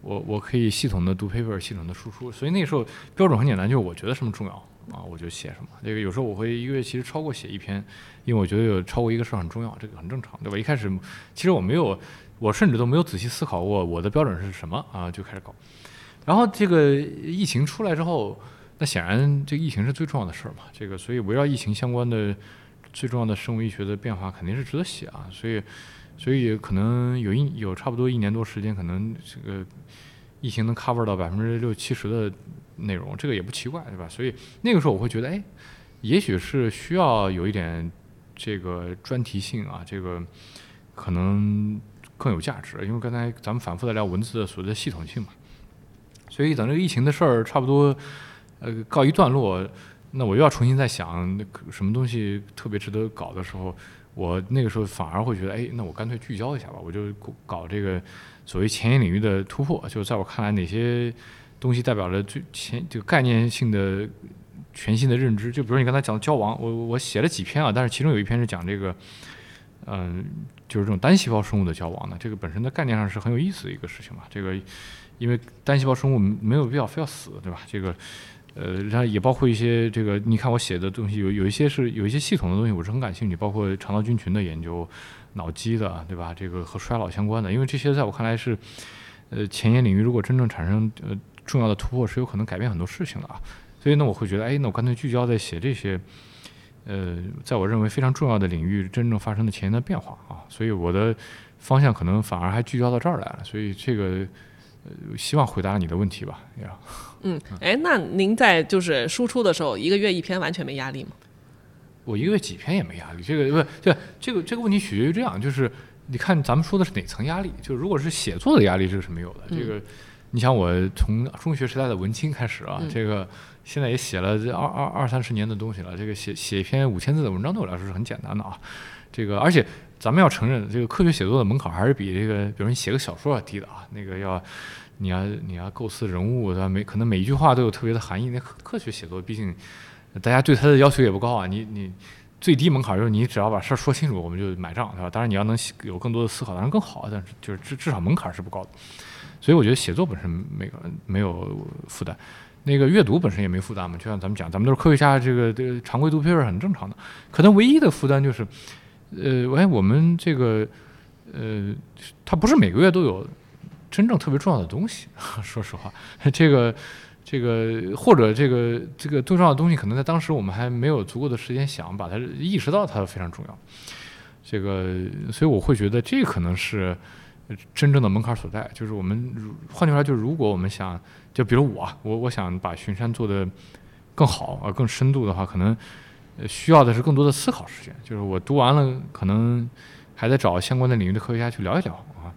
我我可以系统的读 paper，系统的输出。所以那个时候标准很简单，就是我觉得什么重要啊，我就写什么。这个有时候我会一个月其实超过写一篇，因为我觉得有超过一个事儿很重要，这个很正常，对吧？一开始其实我没有，我甚至都没有仔细思考过我的标准是什么啊，就开始搞。然后这个疫情出来之后，那显然这个疫情是最重要的事儿嘛，这个所以围绕疫情相关的最重要的生物医学的变化肯定是值得写啊，所以所以可能有一有差不多一年多时间，可能这个疫情能 cover 到百分之六七十的内容，这个也不奇怪，对吧？所以那个时候我会觉得，哎，也许是需要有一点这个专题性啊，这个可能更有价值，因为刚才咱们反复在聊文字的所谓的系统性嘛。所以等这个疫情的事儿差不多，呃，告一段落，那我又要重新再想那什么东西特别值得搞的时候，我那个时候反而会觉得，哎，那我干脆聚焦一下吧，我就搞这个所谓前沿领域的突破。就在我看来，哪些东西代表着最前这个概念性的全新的认知？就比如你刚才讲的交往，我我写了几篇啊，但是其中有一篇是讲这个，嗯、就是这种单细胞生物的交往的，这个本身的概念上是很有意思的一个事情嘛。这个因为单细胞生物没有必要非要死，对吧？这个呃，然后也包括一些这个，你看我写的东西有有一些是有一些系统的东西，我是很感兴趣，包括肠道菌群的研究、脑机的，对吧？这个和衰老相关的，因为这些在我看来是呃前沿领域，如果真正产生呃重要的突破，是有可能改变很多事情的啊。所以呢，我会觉得，哎，那我干脆聚焦在写这些。呃，在我认为非常重要的领域，真正发生的前沿的变化啊，所以我的方向可能反而还聚焦到这儿来了，所以这个呃，希望回答你的问题吧，呀。[LAUGHS] 嗯，哎，那您在就是输出的时候，一个月一篇完全没压力吗？我一个月几篇也没压力，这个不是这这个这个问题取决于这样，就是你看咱们说的是哪层压力？就如果是写作的压力，这个是没有的。嗯这个你想我从中学时代的文青开始啊，嗯这个现在也写了这二二二三十年的东西了，这个写写一篇五千字的文章对我来说是很简单的啊。这个而且咱们要承认，这个科学写作的门槛还是比这个，比如你写个小说要低的啊。那个要你要你要构思人物，对吧？每可能每一句话都有特别的含义。那科科学写作毕竟大家对它的要求也不高啊，你你。最低门槛就是你只要把事儿说清楚，我们就买账，对吧？当然你要能有更多的思考，当然更好，但是就是至至少门槛是不高的。所以我觉得写作本身没个没有负担，那个阅读本身也没负担嘛。就像咱们讲，咱们都是科学家，这个这个常规读片是很正常的。可能唯一的负担就是，呃，哎，我们这个呃，它不是每个月都有真正特别重要的东西。说实话，这个。这个或者这个这个最重要的东西，可能在当时我们还没有足够的时间想把它意识到它非常重要。这个，所以我会觉得这可能是真正的门槛所在。就是我们换句话，就是如果我们想，就比如我，我我想把巡山做得更好啊、更深度的话，可能需要的是更多的思考时间。就是我读完了，可能还得找相关的领域的科学家去聊一聊啊。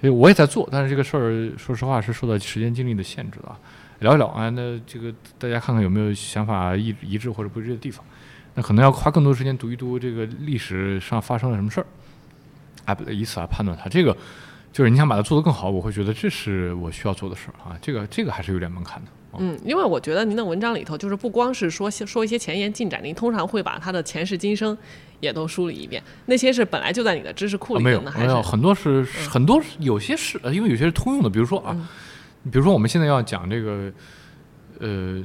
所以我也在做，但是这个事儿说实话是受到时间精力的限制的。聊一聊啊。那这个大家看看有没有想法一一致或者不一致的地方。那可能要花更多时间读一读这个历史上发生了什么事儿，啊，以此来判断它。这个就是你想把它做得更好，我会觉得这是我需要做的事儿啊。这个这个还是有点门槛的。嗯，因为我觉得您的文章里头就是不光是说说一些前沿进展，您通常会把他的前世今生也都梳理一遍。那些是本来就在你的知识库里没有面的，还是？没有，很多是很多是有些是，呃因为有些是通用的，比如说啊，比如说我们现在要讲这个，呃。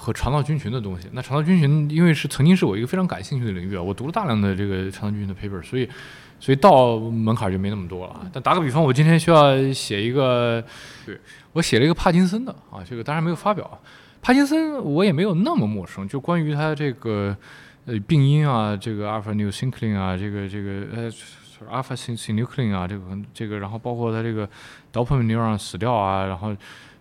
和肠道菌群的东西，那肠道菌群因为是曾经是我一个非常感兴趣的领域啊，我读了大量的这个肠道菌群的 paper，所以所以到门槛就没那么多了啊。但打个比方，我今天需要写一个，对我写了一个帕金森的啊，这个当然没有发表啊。帕金森我也没有那么陌生，就关于他这个呃病因啊，这个 alpha n e w s y n c l i n 啊，这个这个呃阿尔法 synuclein 啊，这个这个，然后包括它这个 dopamine neuron 死掉啊，然后。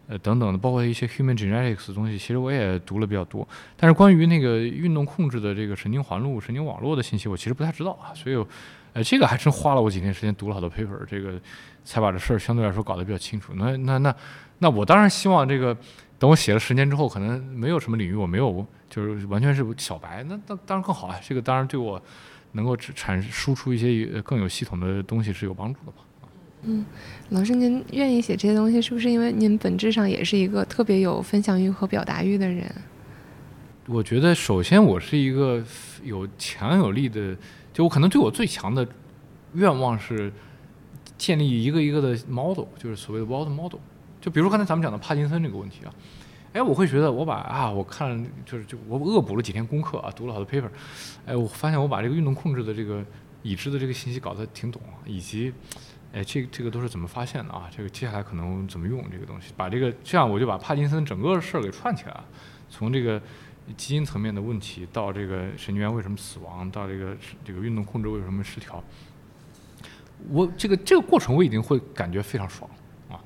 呃，等等的，包括一些 human genetics 的东西，其实我也读了比较多。但是关于那个运动控制的这个神经环路、神经网络的信息，我其实不太知道啊。所以，呃，这个还真花了我几天时间读了好多 paper，这个才把这事儿相对来说搞得比较清楚。那那那那，我当然希望这个等我写了十年之后，可能没有什么领域我没有，就是完全是小白，那那当然更好啊。这个当然对我能够产输出一些更有系统的东西是有帮助的嘛。嗯，老师，您愿意写这些东西，是不是因为您本质上也是一个特别有分享欲和表达欲的人？我觉得，首先我是一个有强有力的，就我可能对我最强的愿望是建立一个一个的 model，就是所谓的 world model。就比如刚才咱们讲的帕金森这个问题啊，哎，我会觉得我把啊，我看就是就我恶补了几天功课啊，读了好多 paper，哎，我发现我把这个运动控制的这个已知的这个信息搞得挺懂，以及。哎，这这个都是怎么发现的啊？这个接下来可能怎么用这个东西？把这个这样，我就把帕金森整个事儿给串起来了。从这个基因层面的问题，到这个神经元为什么死亡，到这个这个运动控制为什么失调，我这个这个过程我已经会感觉非常爽啊。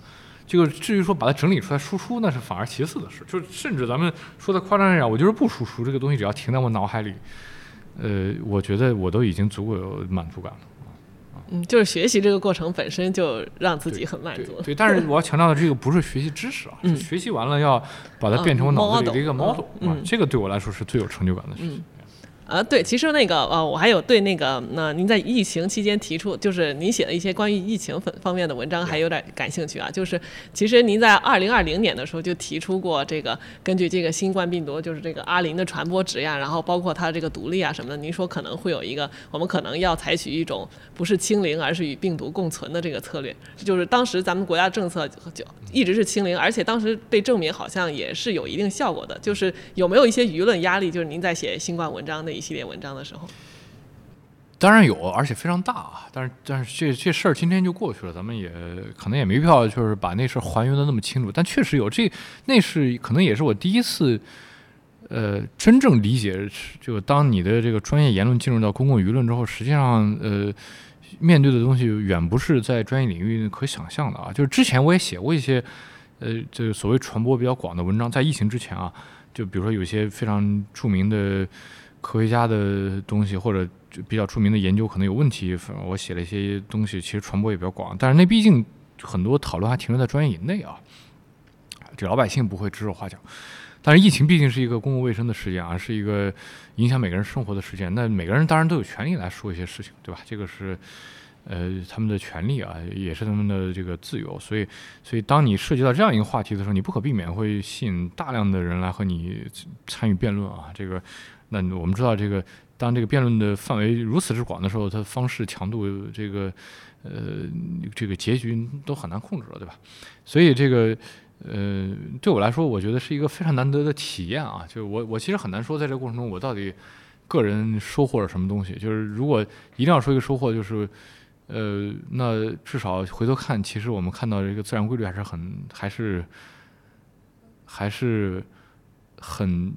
这个至于说把它整理出来输出，那是反而其次的事。就甚至咱们说的夸张一点，我就是不输出，这个东西只要停在我脑海里，呃，我觉得我都已经足够有满足感了。嗯，就是学习这个过程本身就让自己很满足。对，但是我要强调的，这个不是学习知识啊，是学习完了要把它变成我脑子里的一个 model 啊，这个对我来说是最有成就感的事情。啊，对，其实那个呃，我还有对那个那您在疫情期间提出，就是您写的一些关于疫情方方面的文章，还有点感兴趣啊。就是其实您在二零二零年的时候就提出过这个，根据这个新冠病毒，就是这个阿林的传播值呀，然后包括它这个毒力啊什么的，您说可能会有一个，我们可能要采取一种不是清零，而是与病毒共存的这个策略。就是当时咱们国家政策就一直是清零，而且当时被证明好像也是有一定效果的。就是有没有一些舆论压力？就是您在写新冠文章那系列文章的时候，当然有，而且非常大啊。但是，但是这这事儿今天就过去了，咱们也可能也没必要就是把那事儿还原的那么清楚。但确实有这，那是可能也是我第一次，呃，真正理解，就当你的这个专业言论进入到公共舆论之后，实际上，呃，面对的东西远不是在专业领域可想象的啊。就是之前我也写过一些，呃，这个所谓传播比较广的文章，在疫情之前啊，就比如说有些非常著名的。科学家的东西或者比较出名的研究可能有问题，我写了一些东西，其实传播也比较广，但是那毕竟很多讨论还停留在专业以内啊，这老百姓不会指手画脚。但是疫情毕竟是一个公共卫生的事件啊，是一个影响每个人生活的事件，那每个人当然都有权利来说一些事情，对吧？这个是呃他们的权利啊，也是他们的这个自由。所以，所以当你涉及到这样一个话题的时候，你不可避免会吸引大量的人来和你参与辩论啊，这个。那我们知道，这个当这个辩论的范围如此之广的时候，它方式、强度，这个呃，这个结局都很难控制了，对吧？所以这个呃，对我来说，我觉得是一个非常难得的体验啊。就是我我其实很难说，在这个过程中，我到底个人收获了什么东西。就是如果一定要说一个收获，就是呃，那至少回头看，其实我们看到这个自然规律还是很还是还是很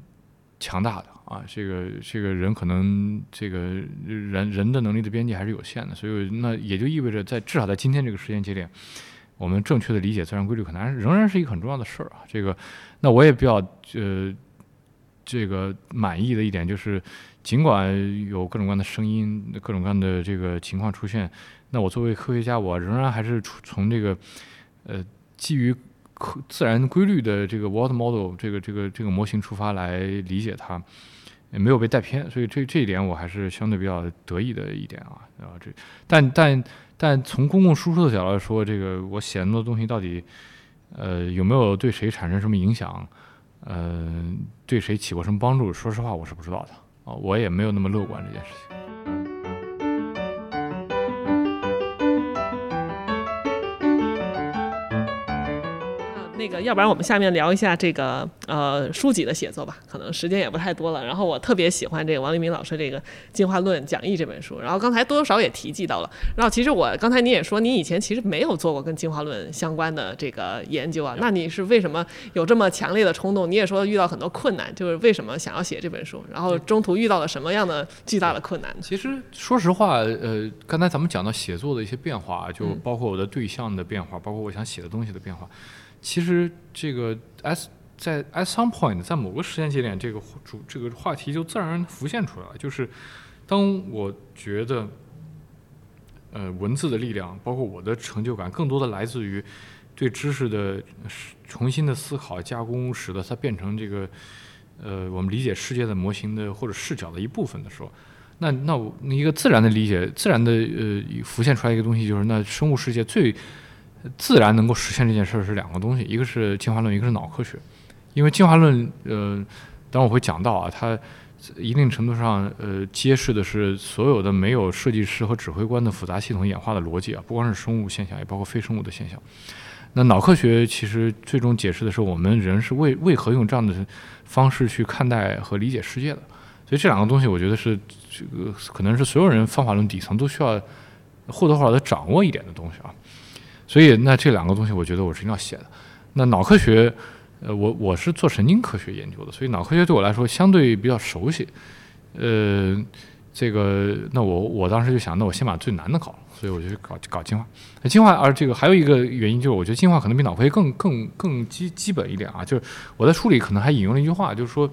强大的。啊，这个这个人可能这个人人的能力的边界还是有限的，所以那也就意味着，在至少在今天这个时间节点，我们正确的理解自然规律，可能还是仍然是一个很重要的事儿啊。这个，那我也比较呃这个满意的一点就是，尽管有各种各样的声音、各种各样的这个情况出现，那我作为科学家，我仍然还是从这个呃基于可自然规律的这个 world model 这个这个这个模型出发来理解它，也没有被带偏，所以这这一点我还是相对比较得意的一点啊然后这但但但从公共输出的角度来说，这个我写那么多东西到底呃有没有对谁产生什么影响，呃对谁起过什么帮助？说实话我是不知道的啊，我也没有那么乐观这件事情。那个，要不然我们下面聊一下这个呃书籍的写作吧，可能时间也不太多了。然后我特别喜欢这个王立明老师这个《进化论讲义》这本书，然后刚才多多少少也提及到了。然后其实我刚才你也说，你以前其实没有做过跟进化论相关的这个研究啊，那你是为什么有这么强烈的冲动？你也说遇到很多困难，就是为什么想要写这本书？然后中途遇到了什么样的巨大的困难？其实说实话，呃，刚才咱们讲到写作的一些变化，就包括我的对象的变化，包括我想写的东西的变化。其实这个 S 在 at some point，在某个时间节点，这个主这个话题就自然而然浮现出来了。就是当我觉得，呃，文字的力量，包括我的成就感，更多的来自于对知识的重新的思考、加工，使得它变成这个呃我们理解世界的模型的或者视角的一部分的时候，那那我一个自然的理解，自然的呃浮现出来一个东西，就是那生物世界最自然能够实现这件事儿是两个东西，一个是进化论，一个是脑科学。因为进化论，呃，当然我会讲到啊，它一定程度上，呃，揭示的是所有的没有设计师和指挥官的复杂系统演化的逻辑啊，不光是生物现象，也包括非生物的现象。那脑科学其实最终解释的是我们人是为为何用这样的方式去看待和理解世界的。所以这两个东西，我觉得是这个可能是所有人方法论底层都需要或多或少的掌握一点的东西啊。所以，那这两个东西，我觉得我是一定要写的。那脑科学，呃，我我是做神经科学研究的，所以脑科学对我来说相对比较熟悉。呃，这个，那我我当时就想，那我先把最难的搞了，所以我就去搞搞进化。那进化，而这个还有一个原因就是，我觉得进化可能比脑科学更更更基基本一点啊。就是我在书里可能还引用了一句话，就是说，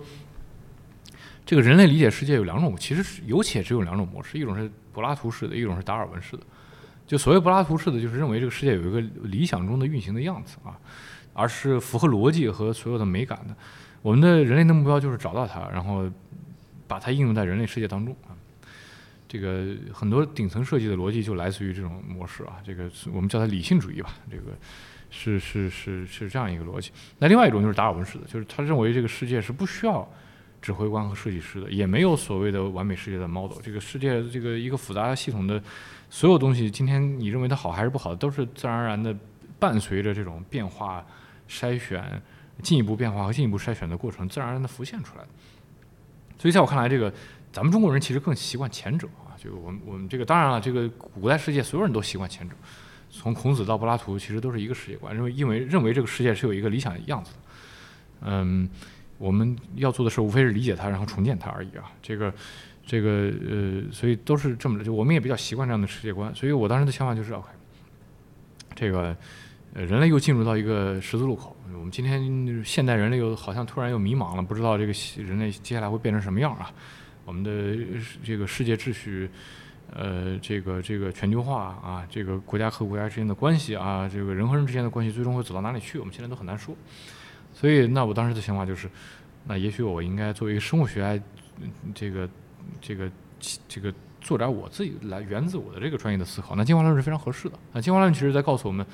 这个人类理解世界有两种，其实是有且只有两种模式，一种是柏拉图式的，一种是达尔文式的。就所谓柏拉图式的，就是认为这个世界有一个理想中的运行的样子啊，而是符合逻辑和所有的美感的。我们的人类的目标就是找到它，然后把它应用在人类世界当中啊。这个很多顶层设计的逻辑就来自于这种模式啊。这个我们叫它理性主义吧。这个是是是是这样一个逻辑。那另外一种就是达尔文式的，就是他认为这个世界是不需要指挥官和设计师的，也没有所谓的完美世界的 model。这个世界这个一个复杂系统的。所有东西，今天你认为它好还是不好，都是自然而然的伴随着这种变化、筛选、进一步变化和进一步筛选的过程，自然而然的浮现出来的所以在我看来，这个咱们中国人其实更习惯前者啊。就我们我们这个当然了，这个古代世界所有人都习惯前者，从孔子到柏拉图，其实都是一个世界观，认为因为认为这个世界是有一个理想的样子。嗯，我们要做的事无非是理解它，然后重建它而已啊。这个。这个呃，所以都是这么的，就我们也比较习惯这样的世界观。所以我当时的想法就是，OK，这个呃，人类又进入到一个十字路口。我们今天现代人类又好像突然又迷茫了，不知道这个人类接下来会变成什么样啊？我们的这个世界秩序，呃，这个这个全球化啊，这个国家和国家之间的关系啊，这个人和人之间的关系最终会走到哪里去？我们现在都很难说。所以，那我当时的想法就是，那也许我应该作为一个生物学家，这个。这个这个做点我自己来源自我的这个专业的思考，那进化论是非常合适的。那进化论其实在告诉我们，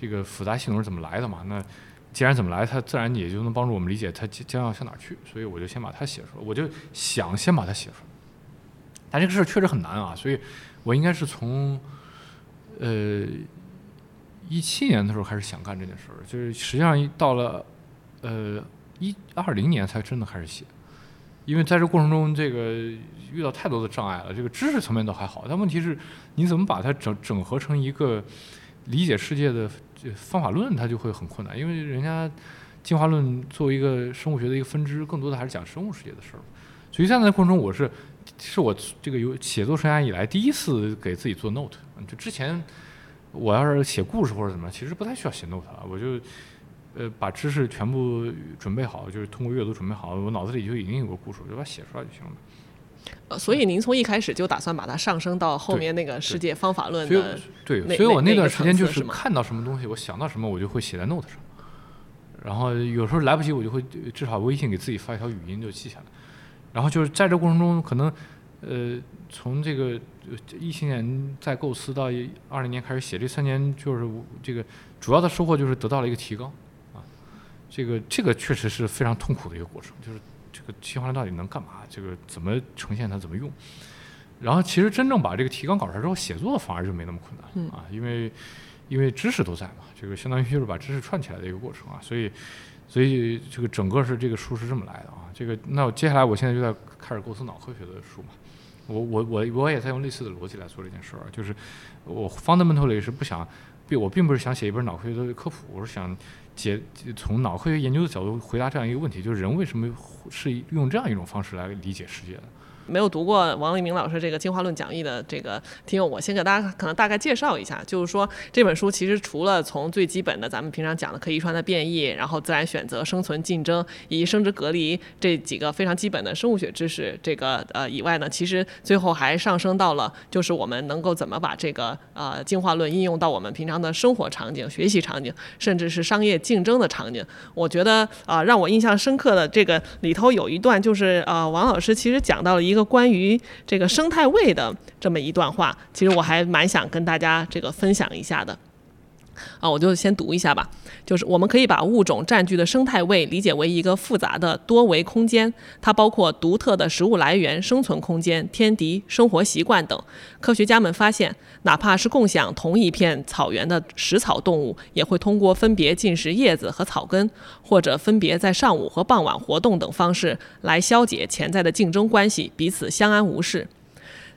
这个复杂系统是怎么来的嘛？那既然怎么来，它自然也就能帮助我们理解它将要向哪去。所以我就先把它写出来，我就想先把它写出来。但这个事儿确实很难啊，所以我应该是从呃一七年的时候开始想干这件事儿，就是实际上到了呃一二零年才真的开始写。因为在这过程中，这个遇到太多的障碍了。这个知识层面倒还好，但问题是，你怎么把它整整合成一个理解世界的方法论，它就会很困难。因为人家进化论作为一个生物学的一个分支，更多的还是讲生物世界的事儿。所以现在那过程中，我是是我这个有写作生涯以来第一次给自己做 note。就之前我要是写故事或者怎么样，其实不太需要写 note 啊，我就。呃，把知识全部准备好，就是通过阅读准备好，我脑子里就已经有个故事，就把它写出来就行了。呃，所以您从一开始就打算把它上升到后面那个世界方法论的，对，所以我那段时间就是看到什么东西，我想到什么，我就会写在 note 上。然后有时候来不及，我就会至少微信给自己发一条语音就记下来。然后就是在这过程中，可能呃从这个一七年在构思到二零年开始写，这三年就是这个主要的收获就是得到了一个提纲啊。这个这个确实是非常痛苦的一个过程，就是这个进化论到底能干嘛？这个怎么呈现它？怎么用？然后其实真正把这个提纲搞出来之后，写作反而就没那么困难啊，因为因为知识都在嘛，这个相当于就是把知识串起来的一个过程啊，所以所以这个整个是这个书是这么来的啊。这个，那我接下来我现在就在开始构思脑科学的书嘛，我我我我也在用类似的逻辑来做这件事儿，就是我 fundamentally 是不想，并我并不是想写一本脑科学的科普，我是想解从脑科学研究的角度回答这样一个问题，就是人为什么是用这样一种方式来理解世界的。没有读过王立明老师这个进化论讲义的这个听友，我先给大家可能大概介绍一下，就是说这本书其实除了从最基本的咱们平常讲的可遗传的变异，然后自然选择、生存竞争以及生殖隔离这几个非常基本的生物学知识这个呃以外呢，其实最后还上升到了就是我们能够怎么把这个呃进化论应用到我们平常的生活场景、学习场景，甚至是商业竞争的场景。我觉得啊，让我印象深刻的这个里头有一段就是呃，王老师其实讲到了一。一个关于这个生态位的这么一段话，其实我还蛮想跟大家这个分享一下的。啊，我就先读一下吧。就是我们可以把物种占据的生态位理解为一个复杂的多维空间，它包括独特的食物来源、生存空间、天敌、生活习惯等。科学家们发现，哪怕是共享同一片草原的食草动物，也会通过分别进食叶子和草根，或者分别在上午和傍晚活动等方式来消解潜在的竞争关系，彼此相安无事。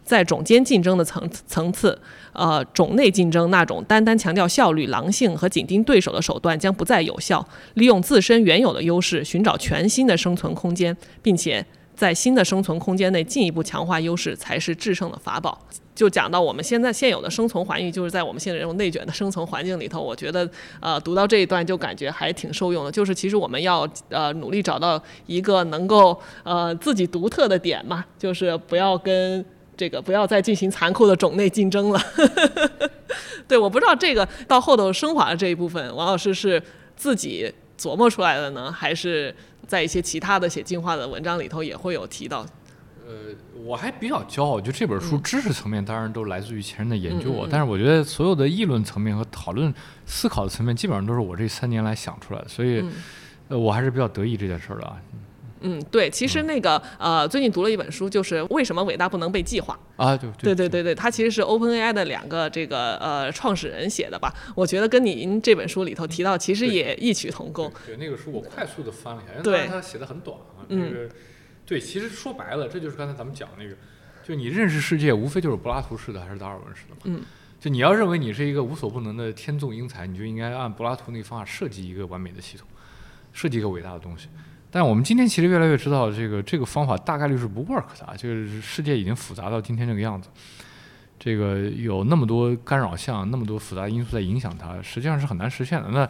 在种间竞争的层层次，呃，种内竞争那种单单强调效率、狼性和紧盯对手的手段将不再有效。利用自身原有的优势，寻找全新的生存空间，并且在新的生存空间内进一步强化优势，才是制胜的法宝。就讲到我们现在现有的生存环境，就是在我们现在这种内卷的生存环境里头，我觉得，呃，读到这一段就感觉还挺受用的。就是其实我们要呃努力找到一个能够呃自己独特的点嘛，就是不要跟。这个不要再进行残酷的种类竞争了。[LAUGHS] 对，我不知道这个到后头升华的这一部分，王老师是自己琢磨出来的呢，还是在一些其他的写进化的文章里头也会有提到？呃，我还比较骄傲，就这本书知识层面当然都来自于前人的研究，但是我觉得所有的议论层面和讨论思考的层面，基本上都是我这三年来想出来的，所以，呃，我还是比较得意这件事儿的啊。嗯，对，其实那个呃，最近读了一本书，就是为什么伟大不能被计划啊？对对对对对，它其实是 OpenAI 的两个这个呃创始人写的吧？我觉得跟您这本书里头提到，其实也异曲同工。对，那个书我快速的翻了一下，因为它写的很短啊。这个对，其实说白了，这就是刚才咱们讲那个，就你认识世界，无非就是柏拉图式的还是达尔文式的嘛。嗯。就你要认为你是一个无所不能的天纵英才，你就应该按柏拉图那个方法设计一个完美的系统，设计一个伟大的东西。但我们今天其实越来越知道，这个这个方法大概率是不 work 的啊！就是世界已经复杂到今天这个样子，这个有那么多干扰项，那么多复杂因素在影响它，实际上是很难实现的。那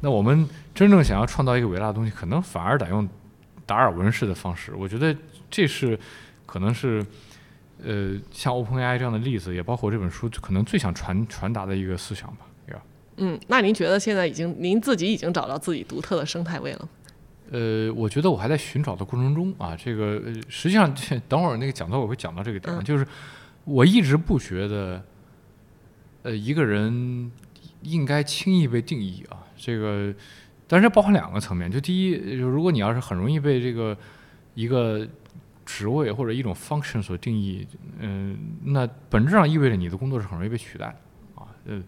那我们真正想要创造一个伟大的东西，可能反而得用达尔文式的方式。我觉得这是可能是呃，像 OpenAI 这样的例子，也包括这本书可能最想传传达的一个思想吧。嗯，那您觉得现在已经您自己已经找到自己独特的生态位了？呃，我觉得我还在寻找的过程中啊，这个实际上等会儿那个讲座我会讲到这个点，就是我一直不觉得，呃，一个人应该轻易被定义啊，这个，但是包含两个层面，就第一，就如果你要是很容易被这个一个职位或者一种 function 所定义，嗯，那本质上意味着你的工作是很容易被取代的啊，呃。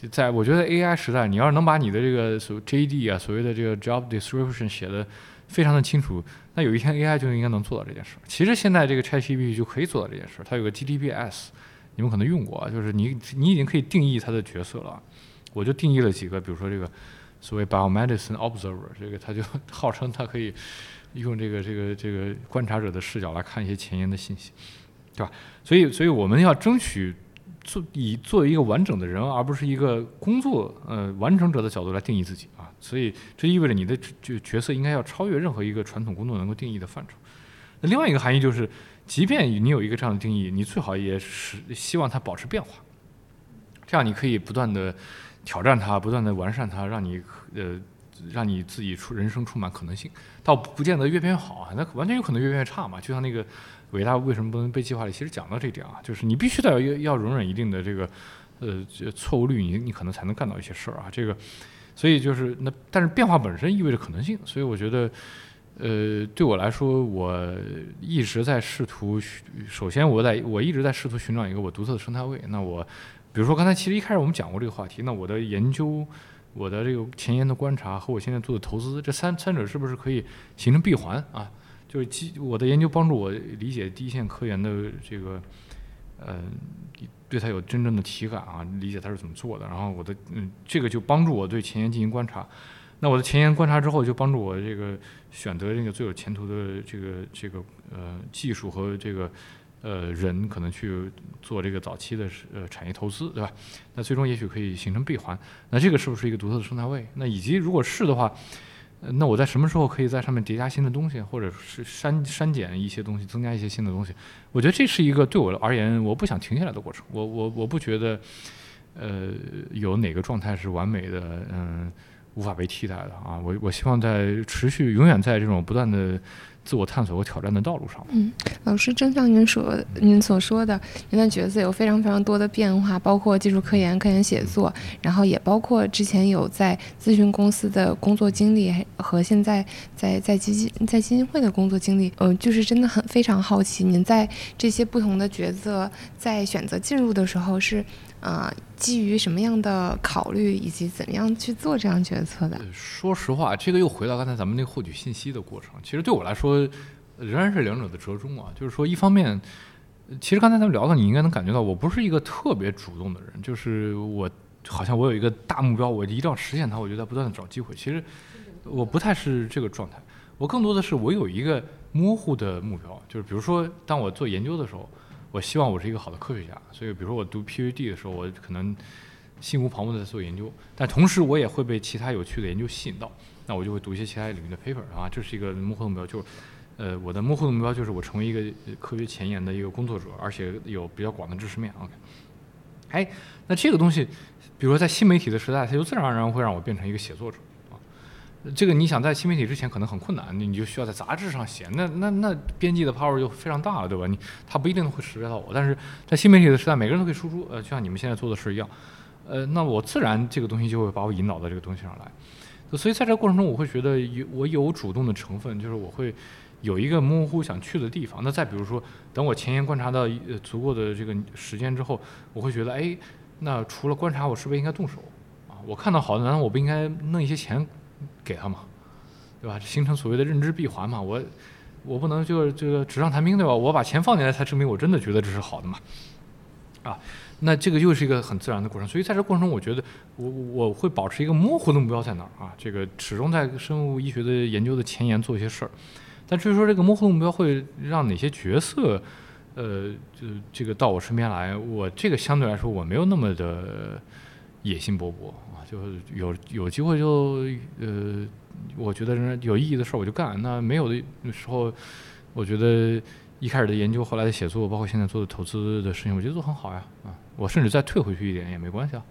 就在我觉得 AI 时代，你要是能把你的这个所 JD 啊，所谓的这个 job description 写的非常的清楚，那有一天 AI 就应该能做到这件事。其实现在这个 ChatGPT 就可以做到这件事，它有个 GTBS，你们可能用过，就是你你已经可以定义它的角色了。我就定义了几个，比如说这个所谓 biomedicine observer，这个它就号称它可以用这个这个这个观察者的视角来看一些前沿的信息，对吧？所以所以我们要争取。做以作为一个完整的人，而不是一个工作呃完成者的角度来定义自己啊，所以这意味着你的就角色应该要超越任何一个传统工作能够定义的范畴。那另外一个含义就是，即便你有一个这样的定义，你最好也是希望它保持变化，这样你可以不断的挑战它，不断的完善它，让你呃让你自己出人生充满可能性，倒不见得越变越好啊，那完全有可能越变越差嘛。就像那个伟大为什么不能被计划里，其实讲到这一点啊，就是你必须得要要容忍一定的这个呃错误率，你你可能才能干到一些事儿啊。这个，所以就是那，但是变化本身意味着可能性，所以我觉得。呃，对我来说，我一直在试图。首先，我在我一直在试图寻找一个我独特的生态位。那我，比如说刚才其实一开始我们讲过这个话题。那我的研究、我的这个前沿的观察和我现在做的投资，这三三者是不是可以形成闭环啊？就是基我的研究帮助我理解第一线科研的这个，呃，对它有真正的体感啊，理解它是怎么做的。然后我的嗯，这个就帮助我对前沿进行观察。那我的前沿观察之后，就帮助我这个选择这个最有前途的这个这个呃技术和这个呃人，可能去做这个早期的呃产业投资，对吧？那最终也许可以形成闭环。那这个是不是一个独特的生态位？那以及如果是的话，那我在什么时候可以在上面叠加新的东西，或者是删删减一些东西，增加一些新的东西？我觉得这是一个对我而言，我不想停下来的过程。我我我不觉得呃有哪个状态是完美的，嗯。无法被替代的啊！我我希望在持续、永远在这种不断的自我探索和挑战的道路上。嗯，老师，正像您所您所说的，您的角色有非常非常多的变化，包括技术科研、科研写作，然后也包括之前有在咨询公司的工作经历，和现在在在基金在基金会的工作经历。嗯，就是真的很非常好奇，您在这些不同的角色在选择进入的时候是。啊，基于什么样的考虑，以及怎么样去做这样决策的？说实话，这个又回到刚才咱们那个获取信息的过程。其实对我来说，仍然是两者的折中啊。就是说，一方面，其实刚才咱们聊的，你应该能感觉到，我不是一个特别主动的人。就是我好像我有一个大目标，我一定要实现它，我就在不断的找机会。其实我不太是这个状态，我更多的是我有一个模糊的目标，就是比如说，当我做研究的时候。我希望我是一个好的科学家，所以比如说我读 PhD 的时候，我可能心无旁骛的在做研究，但同时我也会被其他有趣的研究吸引到，那我就会读一些其他领域的 paper 啊，这是一个模糊的目标，就呃我的模糊的目标就是我成为一个科学前沿的一个工作者，而且有比较广的知识面。OK，哎，那这个东西，比如说在新媒体的时代，它就自然而然会让我变成一个写作者。这个你想在新媒体之前可能很困难，你你就需要在杂志上写，那那那编辑的 power 就非常大了，对吧？你他不一定会识别到我，但是在新媒体的时代，每个人都可以输出，呃，就像你们现在做的事一样，呃，那我自然这个东西就会把我引导到这个东西上来，所以在这个过程中，我会觉得有我有主动的成分，就是我会有一个模糊想去的地方。那再比如说，等我前沿观察到呃足够的这个时间之后，我会觉得，哎，那除了观察，我是不是应该动手啊？我看到好的，难道我不应该弄一些钱？给他嘛，对吧？形成所谓的认知闭环嘛。我我不能就这个纸上谈兵，对吧？我把钱放进来才证明我真的觉得这是好的嘛。啊，那这个又是一个很自然的过程。所以在这过程中，我觉得我我会保持一个模糊的目标在哪儿啊？这个始终在生物医学的研究的前沿做一些事儿。但至于说这个模糊的目标会让哪些角色，呃，就这个到我身边来，我这个相对来说我没有那么的野心勃勃。就是有有机会就呃，我觉得人有意义的事儿我就干。那没有的时候，我觉得一开始的研究，后来的写作，包括现在做的投资的事情，我觉得都很好呀。啊，我甚至再退回去一点也没关系啊。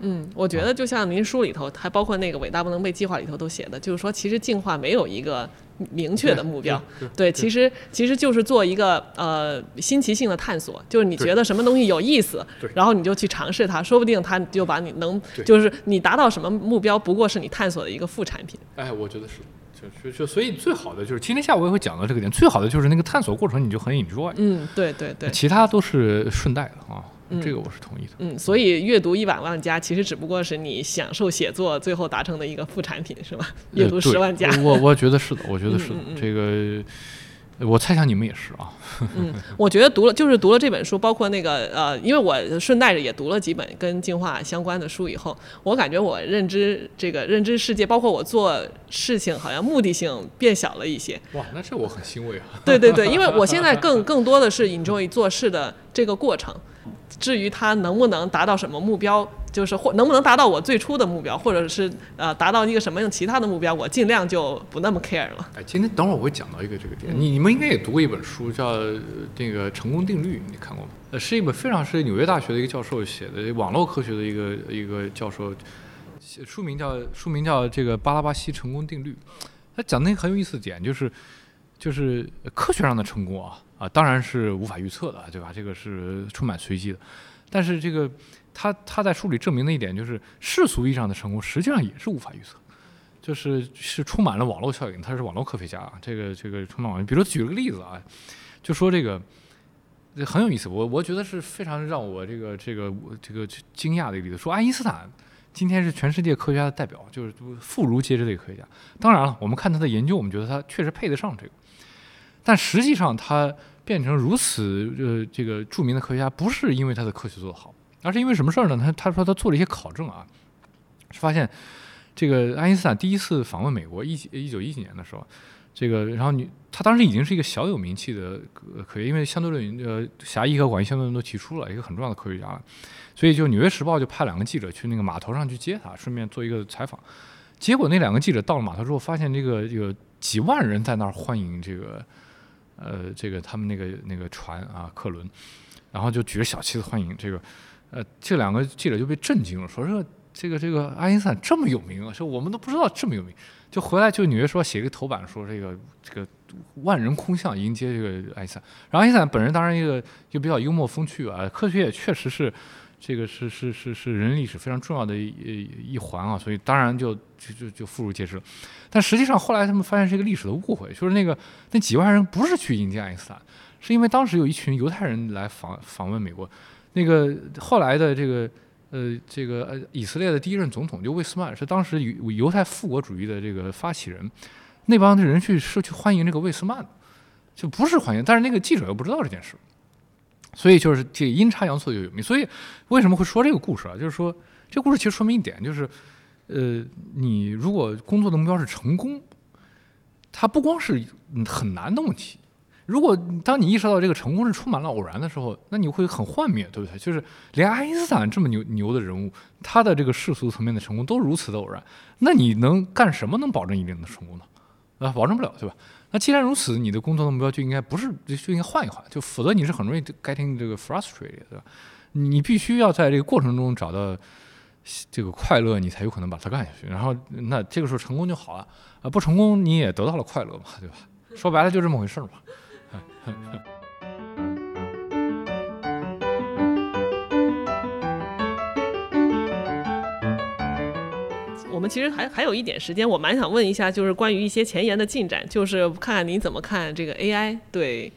嗯，我觉得就像您书里头，还包括那个伟大不能被计划里头都写的，就是说，其实进化没有一个明确的目标。对，其实其实就是做一个呃新奇性的探索，就是你觉得什么东西有意思，然后你就去尝试它，说不定它就把你能，就是你达到什么目标，不过是你探索的一个副产品。哎，我觉得是，就就所以最好的就是今天下午我也会讲到这个点，最好的就是那个探索过程你就很 enjoy。嗯，对对对，其他都是顺带的啊。这个我是同意的。嗯，所以阅读一百万加，其实只不过是你享受写作最后达成的一个副产品，是吧？阅读十万加，我我觉得是的，我觉得是的。这个，我猜想你们也是啊。[LAUGHS] 嗯，我觉得读了就是读了这本书，包括那个呃，因为我顺带着也读了几本跟进化相关的书以后，我感觉我认知这个认知世界，包括我做事情好像目的性变小了一些。哇，那这我很欣慰啊。对对对，因为我现在更 [LAUGHS] 更多的是 enjoy 做事的这个过程。至于他能不能达到什么目标，就是或能不能达到我最初的目标，或者是呃达到一个什么样其他的目标，我尽量就不那么 care 了。哎，今天等会儿我会讲到一个这个点，你你们应该也读过一本书，叫那个《成功定律》，你看过吗？呃，是一本非常是纽约大学的一个教授写的，网络科学的一个一个教授书名叫书名叫这个巴拉巴西成功定律。他讲那个很有意思的点就是，就是科学上的成功啊啊，当然是无法预测的，对吧？这个是充满随机的。但是这个他他在书里证明的一点就是，世俗意义上的成功实际上也是无法预测，就是是充满了网络效应。他是网络科学家啊，这个这个充满网络。比如举了个例子啊，就说这个。这很有意思，我我觉得是非常让我这个这个这个惊讶的一个例子。说爱因斯坦今天是全世界科学家的代表，就是妇孺皆知的一个科学家。当然了，我们看他的研究，我们觉得他确实配得上这个。但实际上，他变成如此呃这个著名的科学家，不是因为他的科学做得好，那是因为什么事儿呢？他他说他做了一些考证啊，发现这个爱因斯坦第一次访问美国一一九一几年的时候。这个，然后你他当时已经是一个小有名气的科学，因为相对论呃狭义和广义相对论都提出了一个很重要的科学家了，所以就《纽约时报》就派两个记者去那个码头上去接他，顺便做一个采访。结果那两个记者到了码头之后，发现这个有几万人在那儿欢迎这个呃这个他们那个那个船啊客轮，然后就举着小旗子欢迎这个呃这两个记者就被震惊了，说这这个这个爱因斯坦这么有名啊，说我们都不知道这么有名。就回来就《纽约说写一个头版说这个这个万人空巷迎接这个爱因斯坦，然后爱因斯坦本人当然一个就比较幽默风趣啊，科学也确实是这个是是是是人类历史非常重要的一一环啊，所以当然就就就就妇孺皆知。但实际上后来他们发现是一个历史的误会，就是那个那几万人不是去迎接爱因斯坦，是因为当时有一群犹太人来访访问美国，那个后来的这个。呃，这个呃，以色列的第一任总统就魏斯曼是当时犹犹太复国主义的这个发起人，那帮的人去是去欢迎这个魏斯曼，就不是欢迎，但是那个记者又不知道这件事，所以就是这阴差阳错就有名。所以为什么会说这个故事啊？就是说这故事其实说明一点，就是呃，你如果工作的目标是成功，它不光是很难的问题。如果当你意识到这个成功是充满了偶然的时候，那你会很幻灭，对不对？就是连爱因斯坦这么牛牛的人物，他的这个世俗层面的成功都如此的偶然，那你能干什么能保证一定的成功呢？啊，保证不了，对吧？那既然如此，你的工作的目标就应该不是就应该换一换，就否则你是很容易 getting 这个 frustrated，对吧？你必须要在这个过程中找到这个快乐，你才有可能把它干下去。然后那这个时候成功就好了啊，不成功你也得到了快乐嘛，对吧？说白了就这么回事嘛。[LAUGHS] 我们其实还还有一点时间，我蛮想问一下，就是关于一些前沿的进展，就是看看您怎么看这个 AI 对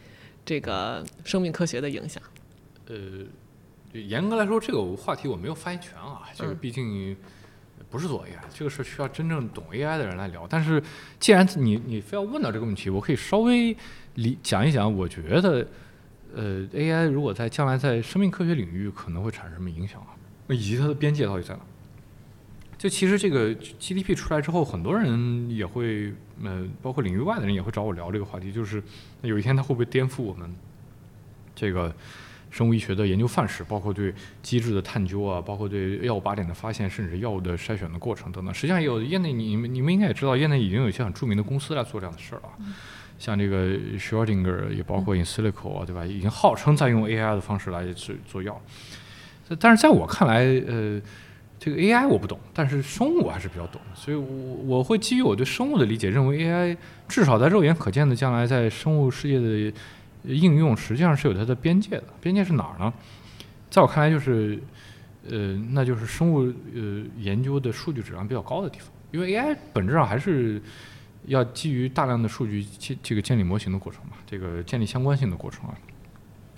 这个生命科学的影响。呃，严格来说，这个话题我没有发言权啊，这个毕竟不是做 AI，这个是需要真正懂 AI 的人来聊。但是既然你你非要问到这个问题，我可以稍微。理讲一讲，我觉得，呃，AI 如果在将来在生命科学领域可能会产生什么影响啊？以及它的边界到底在哪？就其实这个 GDP 出来之后，很多人也会，呃，包括领域外的人也会找我聊这个话题，就是有一天它会不会颠覆我们这个生物医学的研究范式，包括对机制的探究啊，包括对药物靶点的发现，甚至药物的筛选的过程等等。实际上，有业内你们你们应该也知道，业内已经有一些很著名的公司来做这样的事儿了。像这个 Schrodinger 也包括 Insilico 啊，对吧？已经号称在用 AI 的方式来做做药，但是在我看来，呃，这个 AI 我不懂，但是生物我还是比较懂，所以我我会基于我对生物的理解，认为 AI 至少在肉眼可见的将来在生物世界的应用，实际上是有它的边界的。边界是哪儿呢？在我看来，就是呃，那就是生物呃研究的数据质量比较高的地方，因为 AI 本质上还是。要基于大量的数据建这个建立模型的过程嘛，这个建立相关性的过程啊，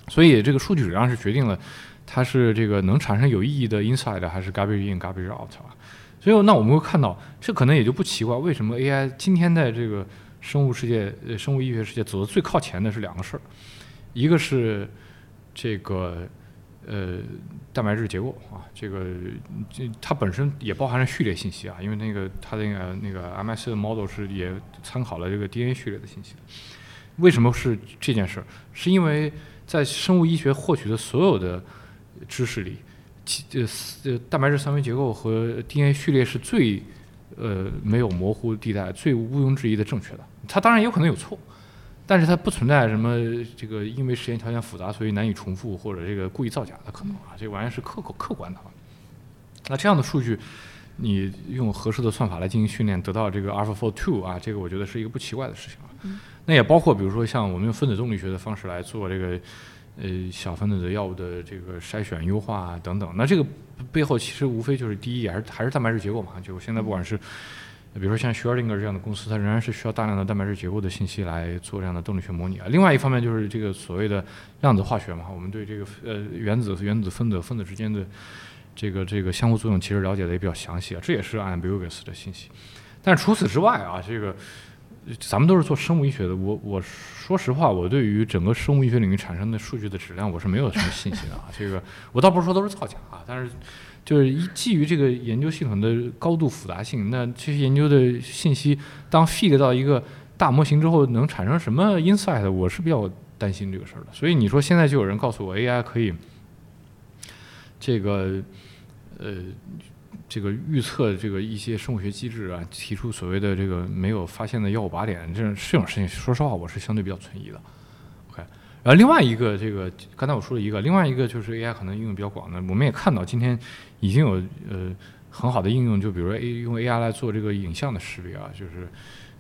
所以这个数据质量是决定了它是这个能产生有意义的 inside 还是 garbage in garbage out 啊。所以那我们会看到，这可能也就不奇怪，为什么 AI 今天在这个生物世界、生物医学世界走的最靠前的是两个事儿，一个是这个。呃，蛋白质结构啊，这个这它本身也包含了序列信息啊，因为那个它那个那个 m s 的 model 是也参考了这个 DNA 序列的信息。为什么是这件事儿？是因为在生物医学获取的所有的知识里，呃呃蛋白质三维结构和 DNA 序列是最呃没有模糊地带、最毋庸置疑的正确的。它当然有可能有错。但是它不存在什么这个，因为实验条件复杂，所以难以重复或者这个故意造假的可能啊，这玩意儿是客客客观的啊。那这样的数据，你用合适的算法来进行训练，得到这个 AlphaFold Two 啊，这个我觉得是一个不奇怪的事情啊。那也包括比如说像我们用分子动力学的方式来做这个呃小分子的药物的这个筛选优化啊等等。那这个背后其实无非就是第一还是还是蛋白质结构嘛。就现在不管是比如说像 Schrödinger 这样的公司，它仍然是需要大量的蛋白质结构的信息来做这样的动力学模拟啊。另外一方面就是这个所谓的量子化学嘛，我们对这个呃原子和、原子、分子、分子之间的这个这个相互作用其实了解的也比较详细啊，这也是 ambiguous 的信息。但是除此之外啊，这个咱们都是做生物医学的，我我说实话，我对于整个生物医学领域产生的数据的质量，我是没有什么信心的啊。这个我倒不是说都是造假啊，但是就是一基于这个研究系统的高度复杂性，那这些研究的信息当 feed 到一个大模型之后，能产生什么 insight，我是比较担心这个事儿的。所以你说现在就有人告诉我 AI 可以这个呃。这个预测这个一些生物学机制啊，提出所谓的这个没有发现的药物靶点，这种这种事情，说实话，我是相对比较存疑的。然后另外一个，这个刚才我说了一个，另外一个就是 AI 可能应用比较广的，我们也看到今天已经有呃很好的应用，就比如说 A 用 AI 来做这个影像的识别啊，就是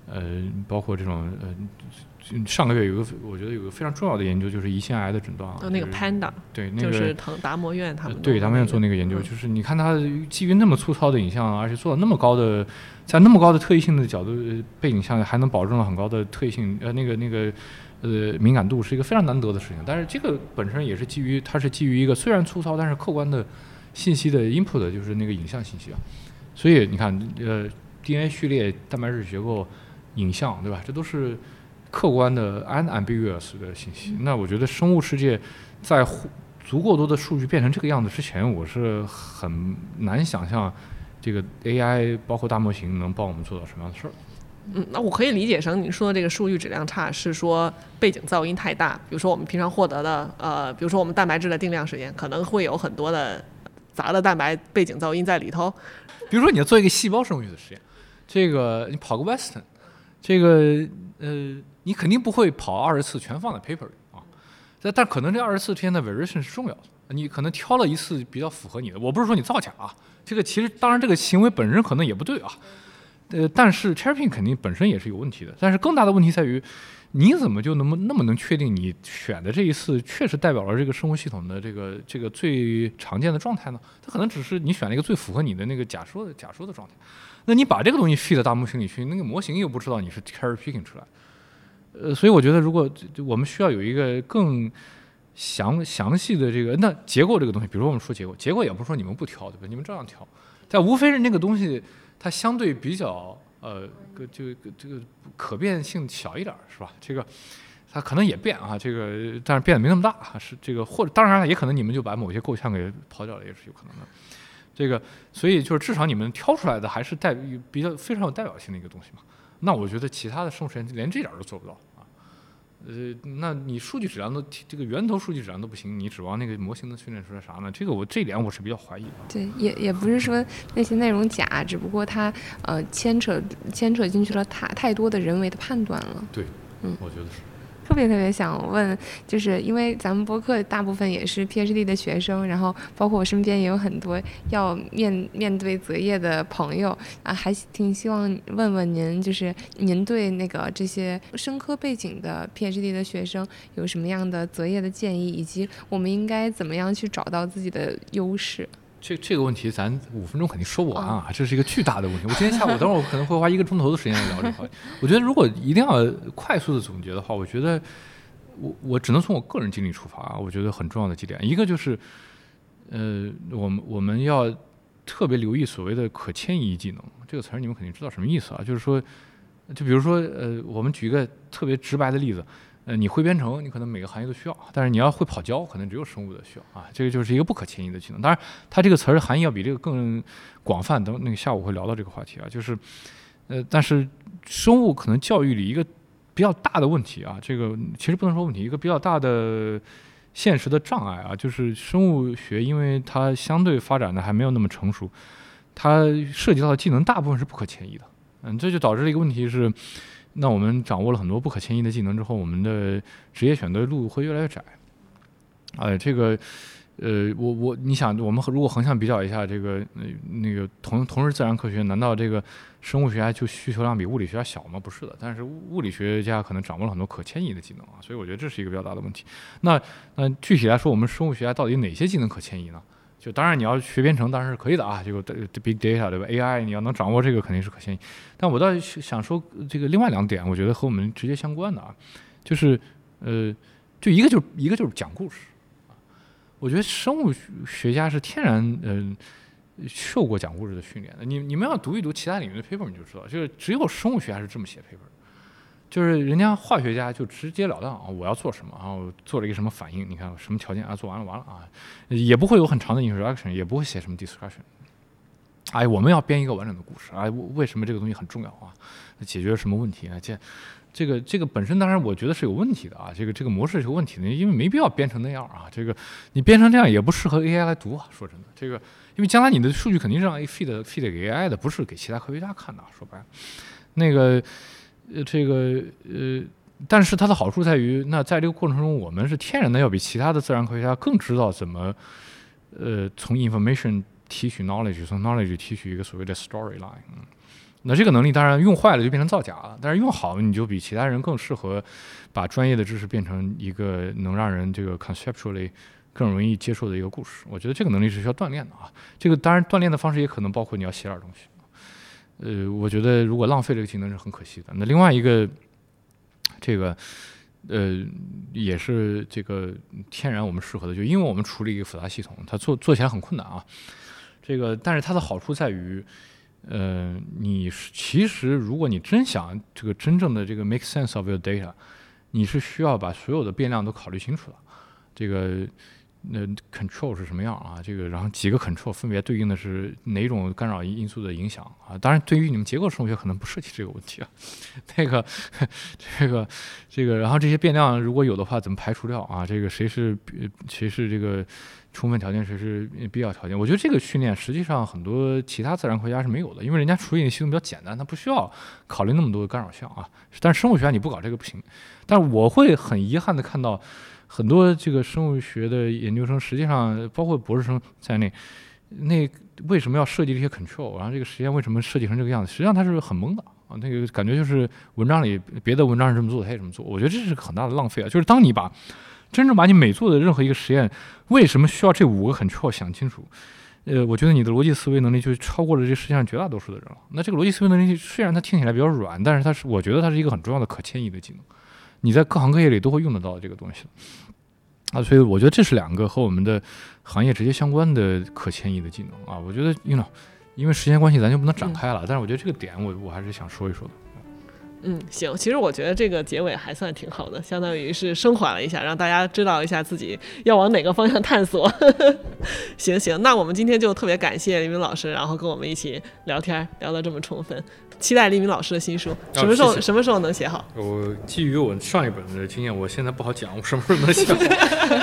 呃包括这种呃。上个月有个，我觉得有个非常重要的研究，就是胰腺癌的诊断啊。那个 Panda，对，那个就是腾达摩院他们。对，达摩院做那个研究，就是你看它基于那么粗糙的影像，而且做了那么高的，在那么高的特异性的角度背景下，还能保证了很高的特异性，呃，那个那个呃敏感度，是一个非常难得的事情。但是这个本身也是基于，它是基于一个虽然粗糙，但是客观的信息的 input，就是那个影像信息啊。所以你看，呃，DNA 序列、蛋白质结构、影像，对吧？这都是。客观的 unambiguous 的信息，那我觉得生物世界在足够多的数据变成这个样子之前，我是很难想象这个 AI 包括大模型能帮我们做到什么样的事儿。嗯，那我可以理解成你说的这个数据质量差是说背景噪音太大，比如说我们平常获得的呃，比如说我们蛋白质的定量实验可能会有很多的杂的蛋白背景噪音在里头。比如说你要做一个细胞生物学的实验，这个你跑个 Western，这个呃。你肯定不会跑二十次全放在 paper 里啊，但但可能这二十四天的 variation 是重要的，你可能挑了一次比较符合你的。我不是说你造假啊，这个其实当然这个行为本身可能也不对啊，呃，但是 cherrypicking 肯定本身也是有问题的。但是更大的问题在于，你怎么就能那么能确定你选的这一次确实代表了这个生物系统的这个这个最常见的状态呢？它可能只是你选了一个最符合你的那个假说的假说的状态。那你把这个东西 feed 到大模型里去，那个模型又不知道你是 cherrypicking 出来。呃，所以我觉得，如果我们需要有一个更详详细的这个，那结构这个东西，比如我们说结构，结构也不是说你们不挑，对吧？你们照样挑，但无非是那个东西它相对比较呃个，就这个可变性小一点，是吧？这个它可能也变啊，这个但是变得没那么大，是这个或者当然了，也可能你们就把某些构象给抛掉了，也是有可能的。这个所以就是至少你们挑出来的还是代比较非常有代表性的一个东西嘛。那我觉得其他的生物实验连这点都做不到，呃，那你数据质量都这个源头数据质量都不行，你指望那个模型能训练出来啥呢？这个我这点我是比较怀疑的。对，也也不是说那些内容假，只不过它呃牵扯牵扯进去了太太多的人为的判断了。对，嗯，我觉得是。特别特别想问，就是因为咱们播客大部分也是 PhD 的学生，然后包括我身边也有很多要面面对择业的朋友啊，还挺希望问问您，就是您对那个这些生科背景的 PhD 的学生有什么样的择业的建议，以及我们应该怎么样去找到自己的优势？这这个问题咱五分钟肯定说不完啊，这是一个巨大的问题。我今天下午等会儿我可能会花一个钟头的时间来聊这个。我觉得如果一定要快速的总结的话，我觉得我我只能从我个人经历出发啊。我觉得很重要的几点，一个就是，呃，我们我们要特别留意所谓的可迁移技能这个词儿，你们肯定知道什么意思啊？就是说，就比如说，呃，我们举一个特别直白的例子。呃，你会编程，你可能每个行业都需要，但是你要会跑焦，可能只有生物的需要啊。这个就是一个不可迁移的技能。当然，它这个词儿含义要比这个更广泛。等那个下午会聊到这个话题啊，就是，呃，但是生物可能教育里一个比较大的问题啊，这个其实不能说问题，一个比较大的现实的障碍啊，就是生物学因为它相对发展的还没有那么成熟，它涉及到的技能大部分是不可迁移的。嗯，这就导致了一个问题是。那我们掌握了很多不可迁移的技能之后，我们的职业选择路会越来越窄。哎，这个呃，我我你想，我们如果横向比较一下这个呃那个同同是自然科学，难道这个生物学家就需求量比物理学家小吗？不是的，但是物理学家可能掌握了很多可迁移的技能啊，所以我觉得这是一个比较大的问题。那那具体来说，我们生物学家到底哪些技能可迁移呢？就当然你要学编程当然是可以的啊，这个 big data 对吧？AI 你要能掌握这个肯定是可行。但我倒是想说这个另外两点，我觉得和我们直接相关的啊，就是呃，就一个就是一个就是讲故事。我觉得生物学家是天然嗯、受过讲故事的训练的。你你们要读一读其他领域的 paper，你就知道，就是只有生物学家是这么写 paper，就是人家化学家就直截了当啊，我要做什么啊，我做了一个什么反应，你看什么条件啊，做完了完了啊，也不会有很长的 introduction，也不会写什么 discussion。哎，我们要编一个完整的故事啊，为什么这个东西很重要啊？解决什么问题啊？这。这个这个本身当然我觉得是有问题的啊，这个这个模式是有问题的，因为没必要编成那样啊。这个你编成这样也不适合 AI 来读啊。说真的，这个因为将来你的数据肯定是让 feed feed 给 AI 的，不是给其他科学家看的。说白了，那个呃这个呃，但是它的好处在于，那在这个过程中，我们是天然的要比其他的自然科学家更知道怎么呃从 information 提取 knowledge，从 knowledge 提取一个所谓的 storyline。嗯那这个能力当然用坏了就变成造假了，但是用好了你就比其他人更适合把专业的知识变成一个能让人这个 conceptually 更容易接受的一个故事。我觉得这个能力是需要锻炼的啊。这个当然锻炼的方式也可能包括你要写点东西。呃，我觉得如果浪费这个技能是很可惜的。那另外一个，这个呃也是这个天然我们适合的，就因为我们处理一个复杂系统，它做做起来很困难啊。这个但是它的好处在于。呃，你其实如果你真想这个真正的这个 make sense of your data，你是需要把所有的变量都考虑清楚的。这个那 control 是什么样啊？这个然后几个 control 分别对应的是哪种干扰因素的影响啊？当然，对于你们结构生物学可能不涉及这个问题啊。[LAUGHS] 那个这个这个，然后这些变量如果有的话，怎么排除掉啊？这个谁是谁是这个？充分条件谁是必要条件？我觉得这个训练实际上很多其他自然科学家是没有的，因为人家处理的系统比较简单，它不需要考虑那么多的干扰项啊。但是生物学家你不搞这个不行。但是我会很遗憾的看到很多这个生物学的研究生，实际上包括博士生在内，那为什么要设计这些 control？然后这个实验为什么设计成这个样子？实际上他是很懵的啊。那个感觉就是文章里别的文章是这么做，他也这么做。我觉得这是很大的浪费啊。就是当你把真正把你每做的任何一个实验，为什么需要这五个 control 想清楚？呃，我觉得你的逻辑思维能力就超过了这世界上绝大多数的人了。那这个逻辑思维能力虽然它听起来比较软，但是它是我觉得它是一个很重要的可迁移的技能，你在各行各业里都会用得到这个东西。啊，所以我觉得这是两个和我们的行业直接相关的可迁移的技能啊。我觉得，you know，因为时间关系咱就不能展开了，但是我觉得这个点我我还是想说一说的。嗯，行，其实我觉得这个结尾还算挺好的，相当于是升华了一下，让大家知道一下自己要往哪个方向探索。[LAUGHS] 行行，那我们今天就特别感谢李明老师，然后跟我们一起聊天，聊得这么充分。期待黎明老师的新书，什么时候什么时候能写好？我基于我上一本的经验，我现在不好讲，我什么时候能写好。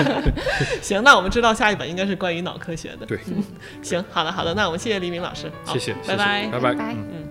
[LAUGHS] 行，那我们知道下一本应该是关于脑科学的。对，行，好的好的，那我们谢谢黎明老师，谢谢，拜拜，拜拜，嗯。